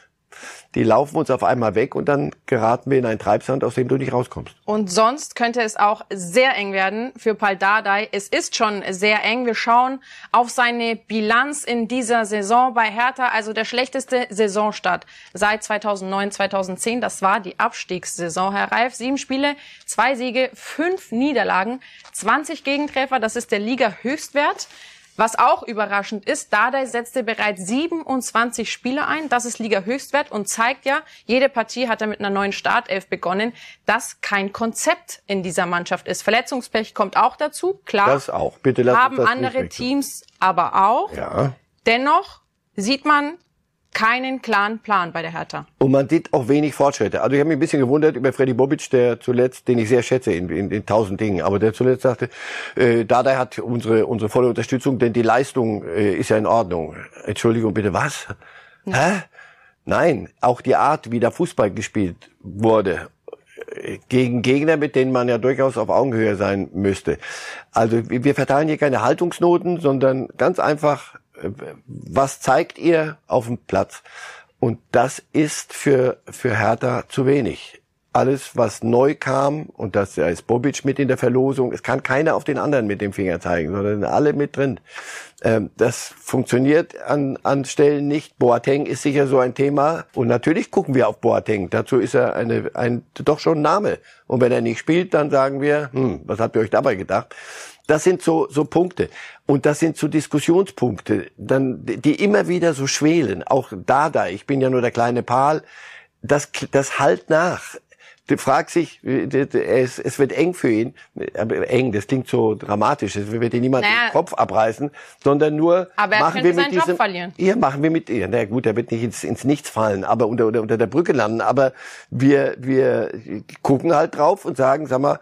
die laufen uns auf einmal weg und dann geraten wir in ein Treibsand, aus dem du nicht rauskommst. Und sonst könnte es auch sehr eng werden für Paul Dardai. Es ist schon sehr eng. Wir schauen auf seine Bilanz in dieser Saison bei Hertha, also der schlechteste Saisonstart seit 2009, 2010. Das war die Abstiegssaison, Herr Reif. Sieben Spiele, zwei Siege, fünf Niederlagen, 20 Gegentreffer. Das ist der Liga-Höchstwert. Was auch überraschend ist, Dardai setzte bereits 27 Spiele ein. Das ist Liga-Höchstwert und zeigt ja, jede Partie hat er mit einer neuen Startelf begonnen, dass kein Konzept in dieser Mannschaft ist. Verletzungspech kommt auch dazu, klar. Das auch. Bitte lass Haben das andere Teams aber auch. Ja. Dennoch sieht man keinen klaren Plan bei der Hertha. Und man sieht auch wenig Fortschritte. Also ich habe mich ein bisschen gewundert über Freddy Bobic, der zuletzt, den ich sehr schätze in, in, in tausend Dingen, aber der zuletzt sagte, äh, Dada hat unsere unsere volle Unterstützung, denn die Leistung äh, ist ja in Ordnung. Entschuldigung bitte, was? Hä? Nein, auch die Art, wie da Fußball gespielt wurde, äh, gegen Gegner, mit denen man ja durchaus auf Augenhöhe sein müsste. Also wir verteilen hier keine Haltungsnoten, sondern ganz einfach was zeigt ihr auf dem Platz? Und das ist für, für Hertha zu wenig. Alles, was neu kam, und das ist Bobic mit in der Verlosung, es kann keiner auf den anderen mit dem Finger zeigen, sondern alle mit drin. Ähm, das funktioniert an, an Stellen nicht. Boateng ist sicher so ein Thema. Und natürlich gucken wir auf Boateng. Dazu ist er eine, ein, doch schon ein Name. Und wenn er nicht spielt, dann sagen wir, hm, was habt ihr euch dabei gedacht? Das sind so, so Punkte. Und das sind so Diskussionspunkte, dann, die immer wieder so schwelen. Auch da, da, ich bin ja nur der kleine Pal. Das, das halt nach. Du fragst sich, es, es wird eng für ihn, aber eng, das klingt so dramatisch, es wird dir niemand naja. den Kopf abreißen, sondern nur aber machen wir mit diesem, ja, machen wir mit, ja, na gut, er wird nicht ins, ins Nichts fallen, aber unter, unter, unter der Brücke landen, aber wir, wir gucken halt drauf und sagen, sag mal,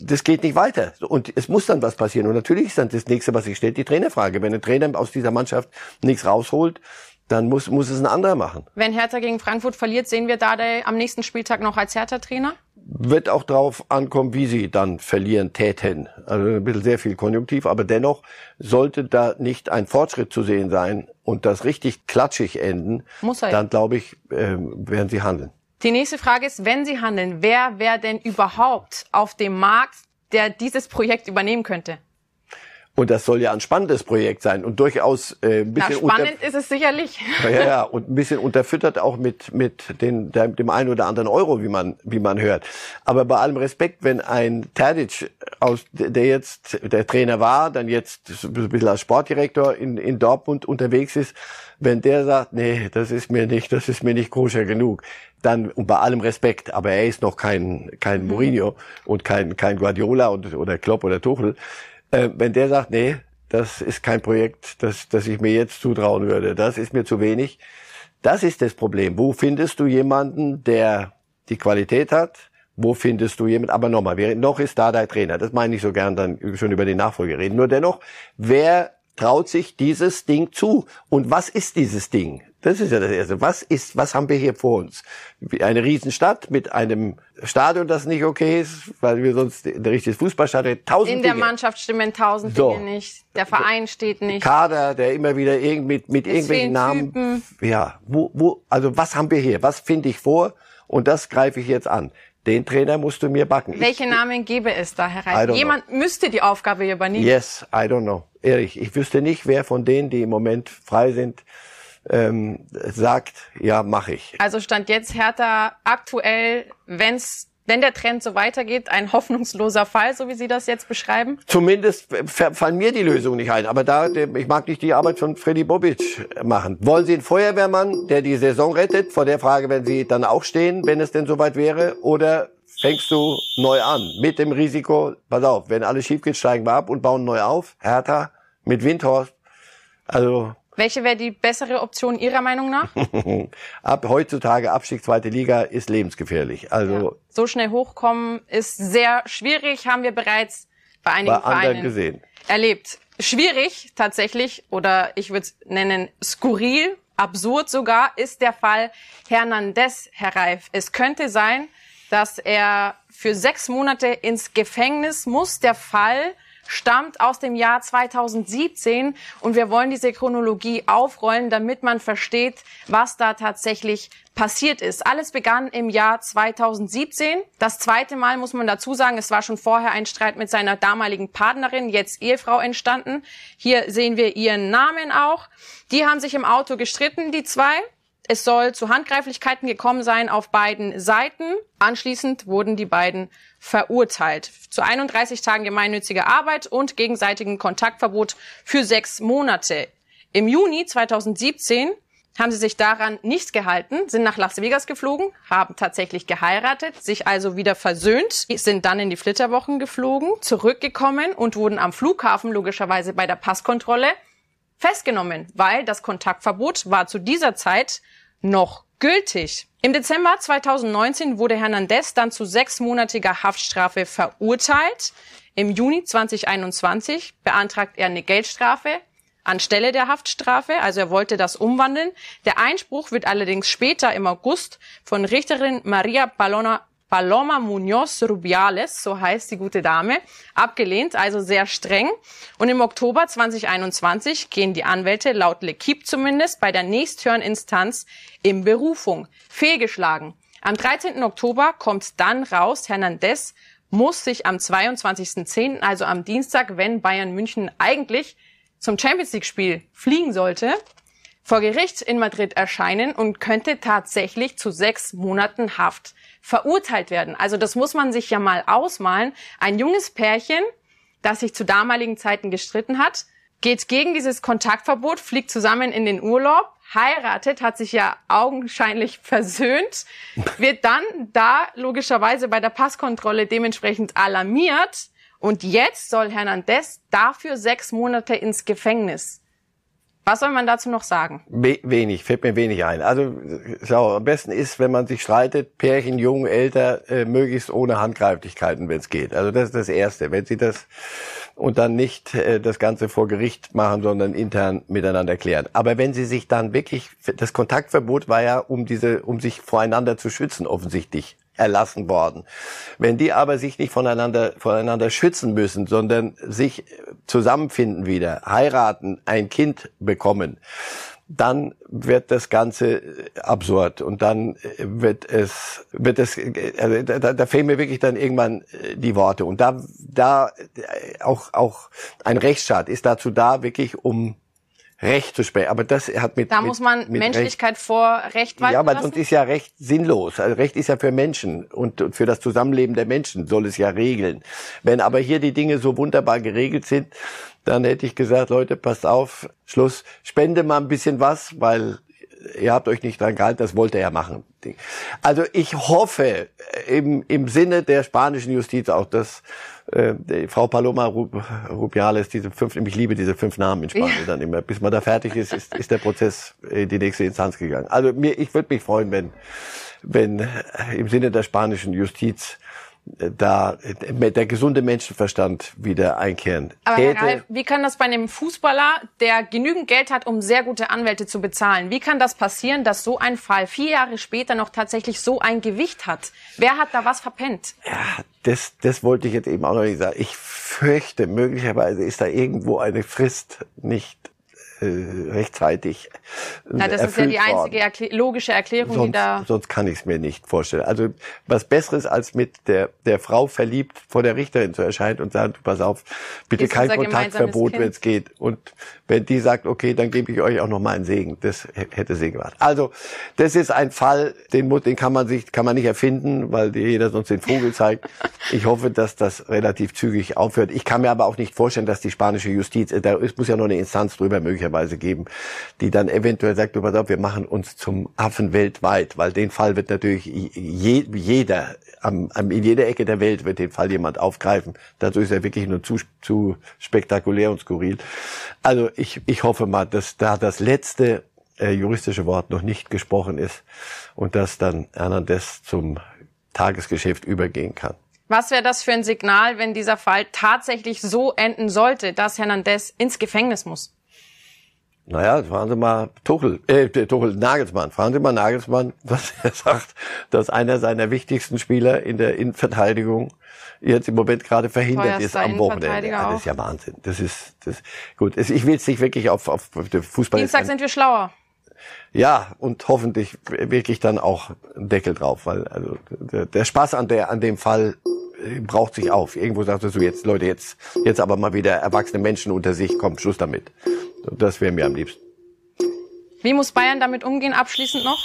das geht nicht weiter. Und es muss dann was passieren. Und natürlich ist dann das nächste, was sich stellt, die Trainerfrage. Wenn ein Trainer aus dieser Mannschaft nichts rausholt, dann muss, muss es ein anderer machen. Wenn Hertha gegen Frankfurt verliert, sehen wir da am nächsten Spieltag noch als Hertha-Trainer? Wird auch drauf ankommen, wie sie dann verlieren täten. Also ein bisschen sehr viel Konjunktiv, aber dennoch sollte da nicht ein Fortschritt zu sehen sein und das richtig klatschig enden, Muss er dann glaube ich, äh, werden sie handeln. Die nächste Frage ist, wenn Sie handeln, wer wäre denn überhaupt auf dem Markt, der dieses Projekt übernehmen könnte? Und das soll ja ein spannendes Projekt sein und durchaus äh, ein bisschen Na, spannend ist es sicherlich. Ja, ja, und ein bisschen unterfüttert auch mit mit den, dem, einen oder anderen Euro, wie man wie man hört. Aber bei allem Respekt, wenn ein Tadic aus der jetzt der Trainer war, dann jetzt ein bisschen als Sportdirektor in in Dortmund unterwegs ist, wenn der sagt, nee, das ist mir nicht, das ist mir nicht koscher genug, dann und bei allem Respekt, aber er ist noch kein kein mhm. Mourinho und kein kein Guardiola und, oder Klopp oder Tuchel. Äh, wenn der sagt, nee, das ist kein Projekt, das das ich mir jetzt zutrauen würde, das ist mir zu wenig. Das ist das Problem. Wo findest du jemanden, der die Qualität hat? Wo findest du jemanden? Aber nochmal, noch ist da dein Trainer. Das meine ich so gern dann schon über den Nachfolger reden. Nur dennoch, wer traut sich dieses Ding zu? Und was ist dieses Ding? Das ist ja das Erste. Was ist, was haben wir hier vor uns? Eine Riesenstadt mit einem Stadion, das nicht okay ist, weil wir sonst ein richtiges Fußballstadion, tausend In der Dinge. Mannschaft stimmen tausend so. Dinge nicht. Der Verein steht nicht. Kader, der immer wieder irgend, mit, mit irgendwelchen Namen. Typen. Ja, wo, wo, also was haben wir hier? Was finde ich vor? Und das greife ich jetzt an. Den Trainer musst du mir backen. Welche ich, Namen gäbe es da, Herr Reif? Jemand know. müsste die Aufgabe übernehmen. Yes, I don't know. Ehrlich, ich wüsste nicht, wer von denen, die im Moment frei sind, ähm, sagt, ja, mache ich. Also stand jetzt Hertha aktuell, wenn's wenn der Trend so weitergeht, ein hoffnungsloser Fall, so wie Sie das jetzt beschreiben? Zumindest fallen mir die Lösungen nicht ein. Aber da, ich mag nicht die Arbeit von Freddy Bobic machen. Wollen Sie einen Feuerwehrmann, der die Saison rettet? Vor der Frage werden Sie dann auch stehen, wenn es denn soweit wäre. Oder fängst du neu an? Mit dem Risiko, pass auf, wenn alles schief geht, steigen wir ab und bauen neu auf. Hertha mit Windhorst. Also welche wäre die bessere Option Ihrer Meinung nach? Ab heutzutage Abstieg zweite Liga ist lebensgefährlich. Also ja. So schnell hochkommen ist sehr schwierig, haben wir bereits bei einigen bei Vereinen gesehen. erlebt. Schwierig tatsächlich oder ich würde es nennen skurril, absurd sogar ist der Fall Hernandez, Herr Reif. Es könnte sein, dass er für sechs Monate ins Gefängnis muss. Der Fall stammt aus dem Jahr 2017 und wir wollen diese Chronologie aufrollen, damit man versteht, was da tatsächlich passiert ist. Alles begann im Jahr 2017. Das zweite Mal muss man dazu sagen, es war schon vorher ein Streit mit seiner damaligen Partnerin, jetzt Ehefrau entstanden. Hier sehen wir ihren Namen auch. Die haben sich im Auto gestritten, die zwei. Es soll zu Handgreiflichkeiten gekommen sein auf beiden Seiten. Anschließend wurden die beiden verurteilt. Zu 31 Tagen gemeinnütziger Arbeit und gegenseitigem Kontaktverbot für sechs Monate. Im Juni 2017 haben sie sich daran nicht gehalten, sind nach Las Vegas geflogen, haben tatsächlich geheiratet, sich also wieder versöhnt, sind dann in die Flitterwochen geflogen, zurückgekommen und wurden am Flughafen logischerweise bei der Passkontrolle festgenommen, weil das Kontaktverbot war zu dieser Zeit noch gültig. Im Dezember 2019 wurde Hernandez dann zu sechsmonatiger Haftstrafe verurteilt. Im Juni 2021 beantragt er eine Geldstrafe anstelle der Haftstrafe. Also er wollte das umwandeln. Der Einspruch wird allerdings später im August von Richterin Maria Palona Paloma Munoz Rubiales, so heißt die gute Dame, abgelehnt, also sehr streng. Und im Oktober 2021 gehen die Anwälte laut L'Equipe zumindest bei der nächsthöreninstanz in Berufung. Fehlgeschlagen. Am 13. Oktober kommt dann raus, Hernandez muss sich am 22.10., also am Dienstag, wenn Bayern München eigentlich zum Champions League Spiel fliegen sollte, vor Gericht in Madrid erscheinen und könnte tatsächlich zu sechs Monaten Haft verurteilt werden. Also das muss man sich ja mal ausmalen. Ein junges Pärchen, das sich zu damaligen Zeiten gestritten hat, geht gegen dieses Kontaktverbot, fliegt zusammen in den Urlaub, heiratet, hat sich ja augenscheinlich versöhnt, wird dann da logischerweise bei der Passkontrolle dementsprechend alarmiert und jetzt soll Hernandez dafür sechs Monate ins Gefängnis. Was soll man dazu noch sagen? wenig, fällt mir wenig ein. Also schau, am besten ist, wenn man sich streitet, Pärchen, jung, älter, äh, möglichst ohne Handgreiflichkeiten, wenn es geht. Also das ist das Erste. Wenn sie das und dann nicht äh, das Ganze vor Gericht machen, sondern intern miteinander klären. Aber wenn sie sich dann wirklich, das Kontaktverbot war ja, um diese, um sich voreinander zu schützen, offensichtlich erlassen worden. Wenn die aber sich nicht voneinander, voneinander schützen müssen, sondern sich zusammenfinden wieder, heiraten, ein Kind bekommen, dann wird das Ganze absurd und dann wird es wird es also da, da fehlen mir wirklich dann irgendwann die Worte und da da auch auch ein Rechtsstaat ist dazu da wirklich um Recht zu sprechen. Aber das hat mit da muss man mit Menschlichkeit Recht, vor Recht walten Ja, aber sonst ist ja Recht sinnlos. Also Recht ist ja für Menschen und für das Zusammenleben der Menschen soll es ja regeln. Wenn aber hier die Dinge so wunderbar geregelt sind, dann hätte ich gesagt, Leute, passt auf, Schluss, spende mal ein bisschen was, weil ihr habt euch nicht dran gehalten, das wollte er machen. Also ich hoffe im, im Sinne der spanischen Justiz auch, dass äh, Frau Paloma Rubiales, diese fünf, ich liebe diese fünf Namen in Spanien ja. dann immer, bis man da fertig ist, ist, ist der Prozess in die nächste Instanz gegangen. Also mir, ich würde mich freuen, wenn, wenn im Sinne der spanischen Justiz da der gesunde Menschenverstand wieder einkehren Aber Herr Ralf, wie kann das bei einem Fußballer, der genügend Geld hat, um sehr gute Anwälte zu bezahlen, wie kann das passieren, dass so ein Fall vier Jahre später noch tatsächlich so ein Gewicht hat? Wer hat da was verpennt? Ja, das, das wollte ich jetzt eben auch noch nicht sagen. Ich fürchte, möglicherweise ist da irgendwo eine Frist nicht äh, rechtzeitig. Na, das ist ja die einzige Erklä logische Erklärung, sonst, die da. Sonst kann ich es mir nicht vorstellen. Also was Besseres als mit der der Frau verliebt vor der Richterin zu erscheinen und sagen, pass auf, bitte ist kein Kontaktverbot, wenn es geht. Und wenn die sagt, okay, dann gebe ich euch auch noch mal einen Segen. Das hätte sie gemacht. Also das ist ein Fall, den, den kann man sich kann man nicht erfinden, weil jeder sonst den Vogel zeigt. Ich hoffe, dass das relativ zügig aufhört. Ich kann mir aber auch nicht vorstellen, dass die spanische Justiz, da es muss ja noch eine Instanz drüber möglicherweise geben, die dann eventuell sagt, wir machen uns zum Affen weltweit, weil den Fall wird natürlich je, jeder, am, am, in jeder Ecke der Welt wird den Fall jemand aufgreifen. Dazu ist er wirklich nur zu, zu spektakulär und skurril. Also ich, ich hoffe mal, dass da das letzte äh, juristische Wort noch nicht gesprochen ist und dass dann Hernandez zum Tagesgeschäft übergehen kann. Was wäre das für ein Signal, wenn dieser Fall tatsächlich so enden sollte, dass Hernandez ins Gefängnis muss? Naja, fragen Sie mal Tuchel, äh, Tuchel, Nagelsmann. Fragen Sie mal Nagelsmann, was er sagt, dass einer seiner wichtigsten Spieler in der Innenverteidigung jetzt im Moment gerade verhindert ist am Wochenende. Ja, das ist ja Wahnsinn. Das ist, das, gut. Ich will es nicht wirklich auf, auf, auf den Fußball. Dienstag sind wir schlauer. Ja, und hoffentlich wirklich dann auch einen Deckel drauf, weil also der, der Spaß an der, an dem Fall braucht sich auf. Irgendwo sagst du so, jetzt Leute, jetzt, jetzt aber mal wieder erwachsene Menschen unter sich, komm, Schluss damit. Das wäre mir am liebsten. Wie muss Bayern damit umgehen, abschließend noch?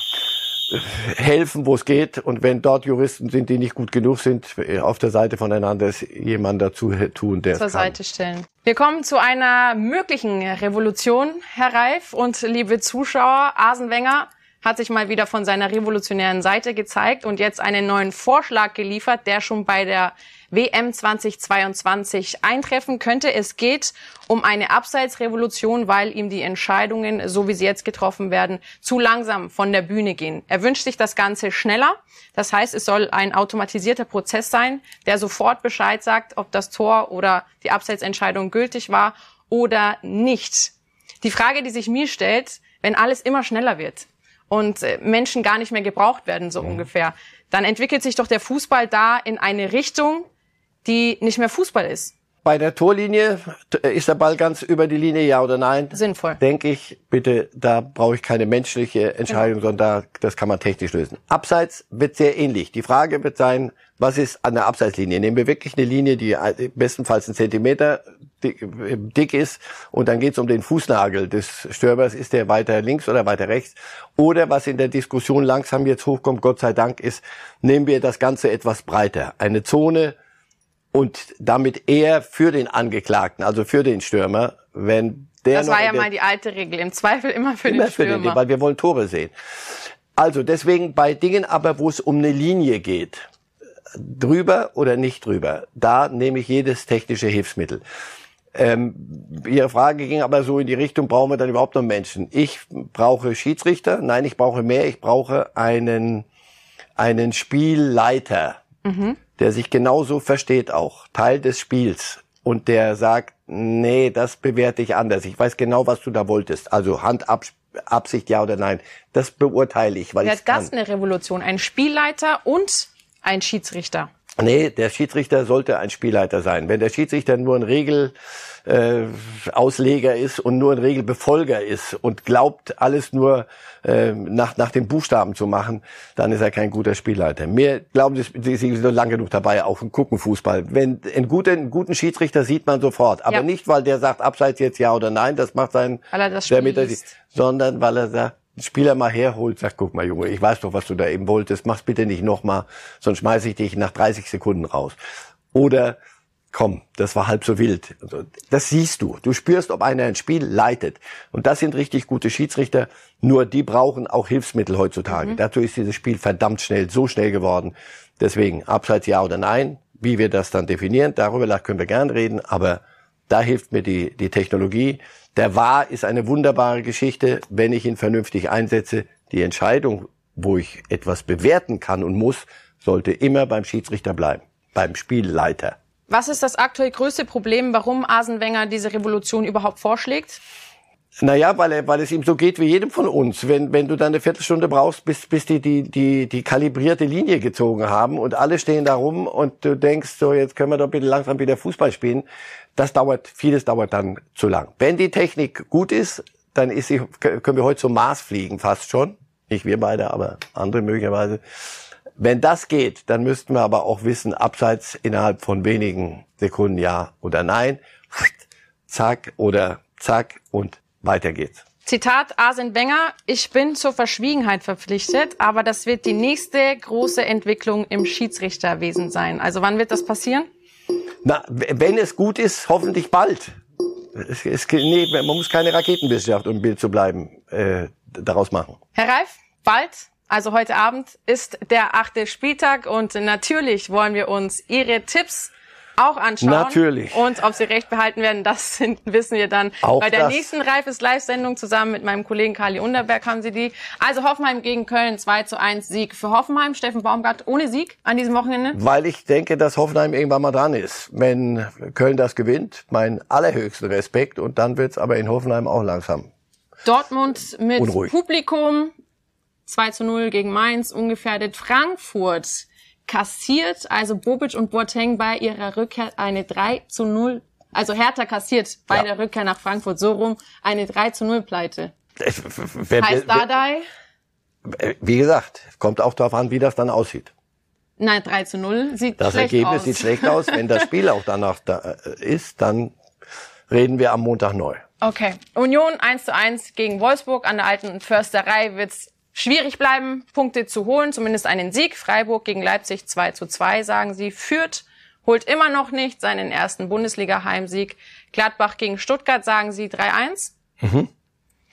helfen, wo es geht. Und wenn dort Juristen sind, die nicht gut genug sind, auf der Seite voneinander jemand dazu tun, der zur Seite stellen. Wir kommen zu einer möglichen Revolution, Herr Reif und liebe Zuschauer. Asen Wenger hat sich mal wieder von seiner revolutionären Seite gezeigt und jetzt einen neuen Vorschlag geliefert, der schon bei der WM 2022 eintreffen könnte. Es geht um eine Abseitsrevolution, weil ihm die Entscheidungen, so wie sie jetzt getroffen werden, zu langsam von der Bühne gehen. Er wünscht sich das Ganze schneller. Das heißt, es soll ein automatisierter Prozess sein, der sofort Bescheid sagt, ob das Tor oder die Abseitsentscheidung gültig war oder nicht. Die Frage, die sich mir stellt, wenn alles immer schneller wird und äh, Menschen gar nicht mehr gebraucht werden, so mhm. ungefähr, dann entwickelt sich doch der Fußball da in eine Richtung, die nicht mehr Fußball ist. Bei der Torlinie ist der Ball ganz über die Linie, ja oder nein? Sinnvoll. Denke ich, bitte, da brauche ich keine menschliche Entscheidung, genau. sondern da, das kann man technisch lösen. Abseits wird sehr ähnlich. Die Frage wird sein, was ist an der Abseitslinie? Nehmen wir wirklich eine Linie, die bestenfalls einen Zentimeter dick ist und dann geht es um den Fußnagel des Stürmers, ist der weiter links oder weiter rechts? Oder was in der Diskussion langsam jetzt hochkommt, Gott sei Dank, ist, nehmen wir das Ganze etwas breiter. Eine Zone, und damit eher für den Angeklagten, also für den Stürmer, wenn der Das war ja mal die alte Regel, im Zweifel immer für immer den Stürmer. Für den, weil wir wollen Tore sehen. Also deswegen bei Dingen aber, wo es um eine Linie geht, drüber oder nicht drüber, da nehme ich jedes technische Hilfsmittel. Ähm, Ihre Frage ging aber so in die Richtung, brauchen wir dann überhaupt noch Menschen? Ich brauche Schiedsrichter, nein, ich brauche mehr, ich brauche einen, einen Spielleiter. Mhm der sich genauso versteht auch, Teil des Spiels und der sagt, nee, das bewerte ich anders. Ich weiß genau, was du da wolltest. Also Handabsicht ja oder nein. Das beurteile ich, weil ich das eine Revolution, ein Spielleiter und ein Schiedsrichter. Nee, der Schiedsrichter sollte ein Spielleiter sein. Wenn der Schiedsrichter nur ein Regelausleger äh, ist und nur ein Regelbefolger ist und glaubt, alles nur äh, nach, nach den Buchstaben zu machen, dann ist er kein guter Spielleiter. Mir glauben Sie, Sie sind noch lang genug dabei, auch im gucken Fußball. Wenn einen guten, einen guten Schiedsrichter sieht man sofort, aber ja. nicht, weil der sagt, abseits jetzt ja oder nein, das macht sein, weil er das damit er, sondern weil er sagt, Spieler mal herholt, sagt, guck mal Junge, ich weiß doch, was du da eben wolltest, mach's bitte nicht nochmal, sonst schmeiße ich dich nach 30 Sekunden raus. Oder komm, das war halb so wild. Also, das siehst du. Du spürst, ob einer ein Spiel leitet. Und das sind richtig gute Schiedsrichter. Nur die brauchen auch Hilfsmittel heutzutage. Mhm. Dazu ist dieses Spiel verdammt schnell, so schnell geworden. Deswegen, abseits ja oder nein, wie wir das dann definieren, darüber können wir gern reden, aber da hilft mir die, die Technologie. Der Wahr ist eine wunderbare Geschichte, wenn ich ihn vernünftig einsetze. Die Entscheidung, wo ich etwas bewerten kann und muss, sollte immer beim Schiedsrichter bleiben, beim Spielleiter. Was ist das aktuell größte Problem, warum Asen Wenger diese Revolution überhaupt vorschlägt? Naja, weil, er, weil es ihm so geht wie jedem von uns. Wenn, wenn du dann eine Viertelstunde brauchst, bis, bis die, die, die, die kalibrierte Linie gezogen haben und alle stehen da rum und du denkst, so jetzt können wir doch bitte langsam wieder Fußball spielen, das dauert, vieles dauert dann zu lang. Wenn die Technik gut ist, dann ist sie, können wir heute zum Mars fliegen, fast schon. Nicht wir beide, aber andere möglicherweise. Wenn das geht, dann müssten wir aber auch wissen, abseits innerhalb von wenigen Sekunden ja oder nein. Zack oder zack und weiter geht's. Zitat Arsene Wenger, ich bin zur Verschwiegenheit verpflichtet, aber das wird die nächste große Entwicklung im Schiedsrichterwesen sein. Also wann wird das passieren? Na, wenn es gut ist, hoffentlich bald. Es, es, nee, man muss keine Raketenwissenschaft, um im Bild zu bleiben, äh, daraus machen. Herr Reif, bald, also heute Abend, ist der achte Spieltag und natürlich wollen wir uns Ihre Tipps auch anschauen. Natürlich. Und ob sie recht behalten werden, das sind, wissen wir dann. Auch Bei der das. nächsten Reifes Live-Sendung zusammen mit meinem Kollegen Kali Unterberg haben sie die. Also Hoffenheim gegen Köln 2 zu 1 Sieg für Hoffenheim. Steffen Baumgart ohne Sieg an diesem Wochenende? Weil ich denke, dass Hoffenheim irgendwann mal dran ist. Wenn Köln das gewinnt, mein allerhöchsten Respekt. Und dann wird's aber in Hoffenheim auch langsam Dortmund mit Unruhig. Publikum 2 zu 0 gegen Mainz, ungefährdet Frankfurt kassiert, also Bobic und Boateng bei ihrer Rückkehr eine 3 zu 0, also Hertha kassiert bei Ja. der Rückkehr nach Frankfurt so rum eine 3 zu 0 Pleite. Es- wer- Heißt Dardai? wer- Wie gesagt, kommt auch darauf an, wie das dann aussieht. Nein, 3 zu 0 sieht Das schlecht Ergebnis aus. sieht schlecht aus. Wenn das Spiel auch danach da äh, ist, dann reden wir am Montag neu. Okay. Union 1 zu 1 gegen Wolfsburg an der alten Försterei wird's schwierig bleiben, Punkte zu holen, zumindest einen Sieg. Freiburg gegen Leipzig 2 zu 2, sagen sie. Führt, holt immer noch nicht seinen ersten Bundesliga-Heimsieg. Gladbach gegen Stuttgart, sagen sie 3-1.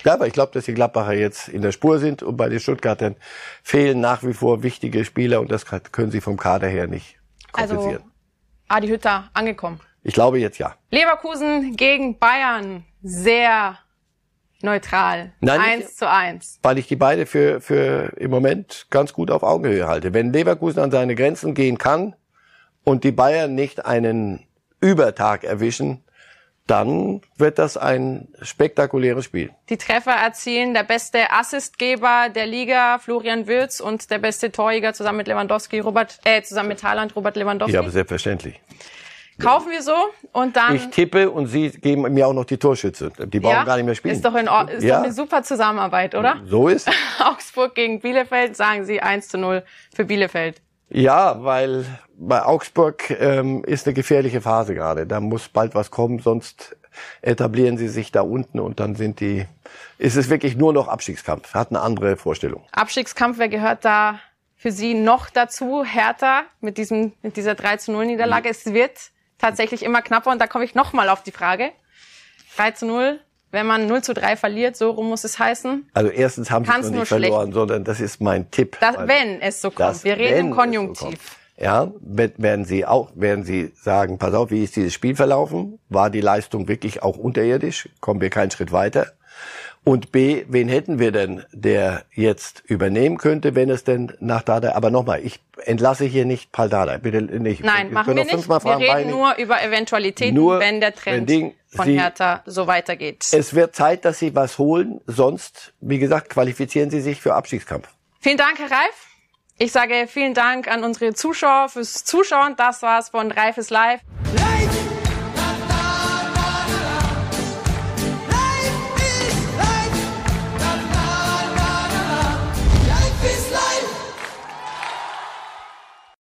Ja, aber ich glaube, dass die Gladbacher jetzt in der Spur sind und bei den Stuttgartern fehlen nach wie vor wichtige Spieler und das können sie vom Kader her nicht Also kompensieren. Adi Hütter angekommen. ich glaube jetzt ja. Leverkusen gegen Bayern, sehr neutral. Nein, nicht- 1 zu 1. Weil ich die beide für, für im Moment ganz gut auf Augenhöhe halte. Wenn Leverkusen an seine Grenzen gehen kann und die Bayern nicht einen Übertag erwischen, dann wird das ein spektakuläres Spiel. Die Treffer erzielen der beste Assistgeber der Liga, Florian Wirtz, und der beste Torjäger zusammen mit Lewandowski, Robert, äh, zusammen mit Haaland, Robert Lewandowski. Ja, aber selbstverständlich. Kaufen wir so und dann. Ich tippe und Sie geben mir auch noch die Torschütze. Die brauchen ja, gar nicht mehr spielen. Ist doch, in, Or- ist Ja. doch eine super Zusammenarbeit, oder? So ist. Augsburg gegen Bielefeld, sagen Sie 1 zu 0 für Bielefeld. Ja, weil bei Augsburg ähm, ist eine gefährliche Phase gerade. Da muss bald was kommen, sonst etablieren sie sich da unten und dann sind die, ist es wirklich nur noch Abstiegskampf. Hat eine andere Vorstellung. Abstiegskampf, wer gehört da für Sie noch dazu? Hertha mit, diesem, mit dieser 3 zu 0 Niederlage. Es wird tatsächlich immer knapper und da komme ich nochmal auf die Frage. 3 zu 0, wenn man 0 zu 3 verliert, so rum muss es heißen. Also erstens haben sie es nicht verloren, sondern das ist mein Tipp. Das, wenn es so kommt. das, Wir reden im so Konjunktiv. Ja, we- werden Sie auch, werden Sie sagen, pass auf, wie ist dieses Spiel verlaufen? War die Leistung wirklich auch unterirdisch? Kommen wir keinen Schritt weiter? Und B, wen hätten wir denn, der jetzt übernehmen könnte, wenn es denn nach Dada, aber nochmal, ich entlasse hier nicht Paul Dada, bitte nicht. Nein, Wir machen wir noch nicht. Wir reden Beine. nur über Eventualitäten, Nur, wenn der wenn Trend Ding- von Sie- Hertha so weitergeht. Es wird Zeit, dass Sie was holen, sonst, wie gesagt, qualifizieren Sie sich für Abstiegskampf. Vielen Dank, Herr Reif. Ich sage vielen Dank an unsere Zuschauer fürs Zuschauen. Das war's von Reif ist live. Life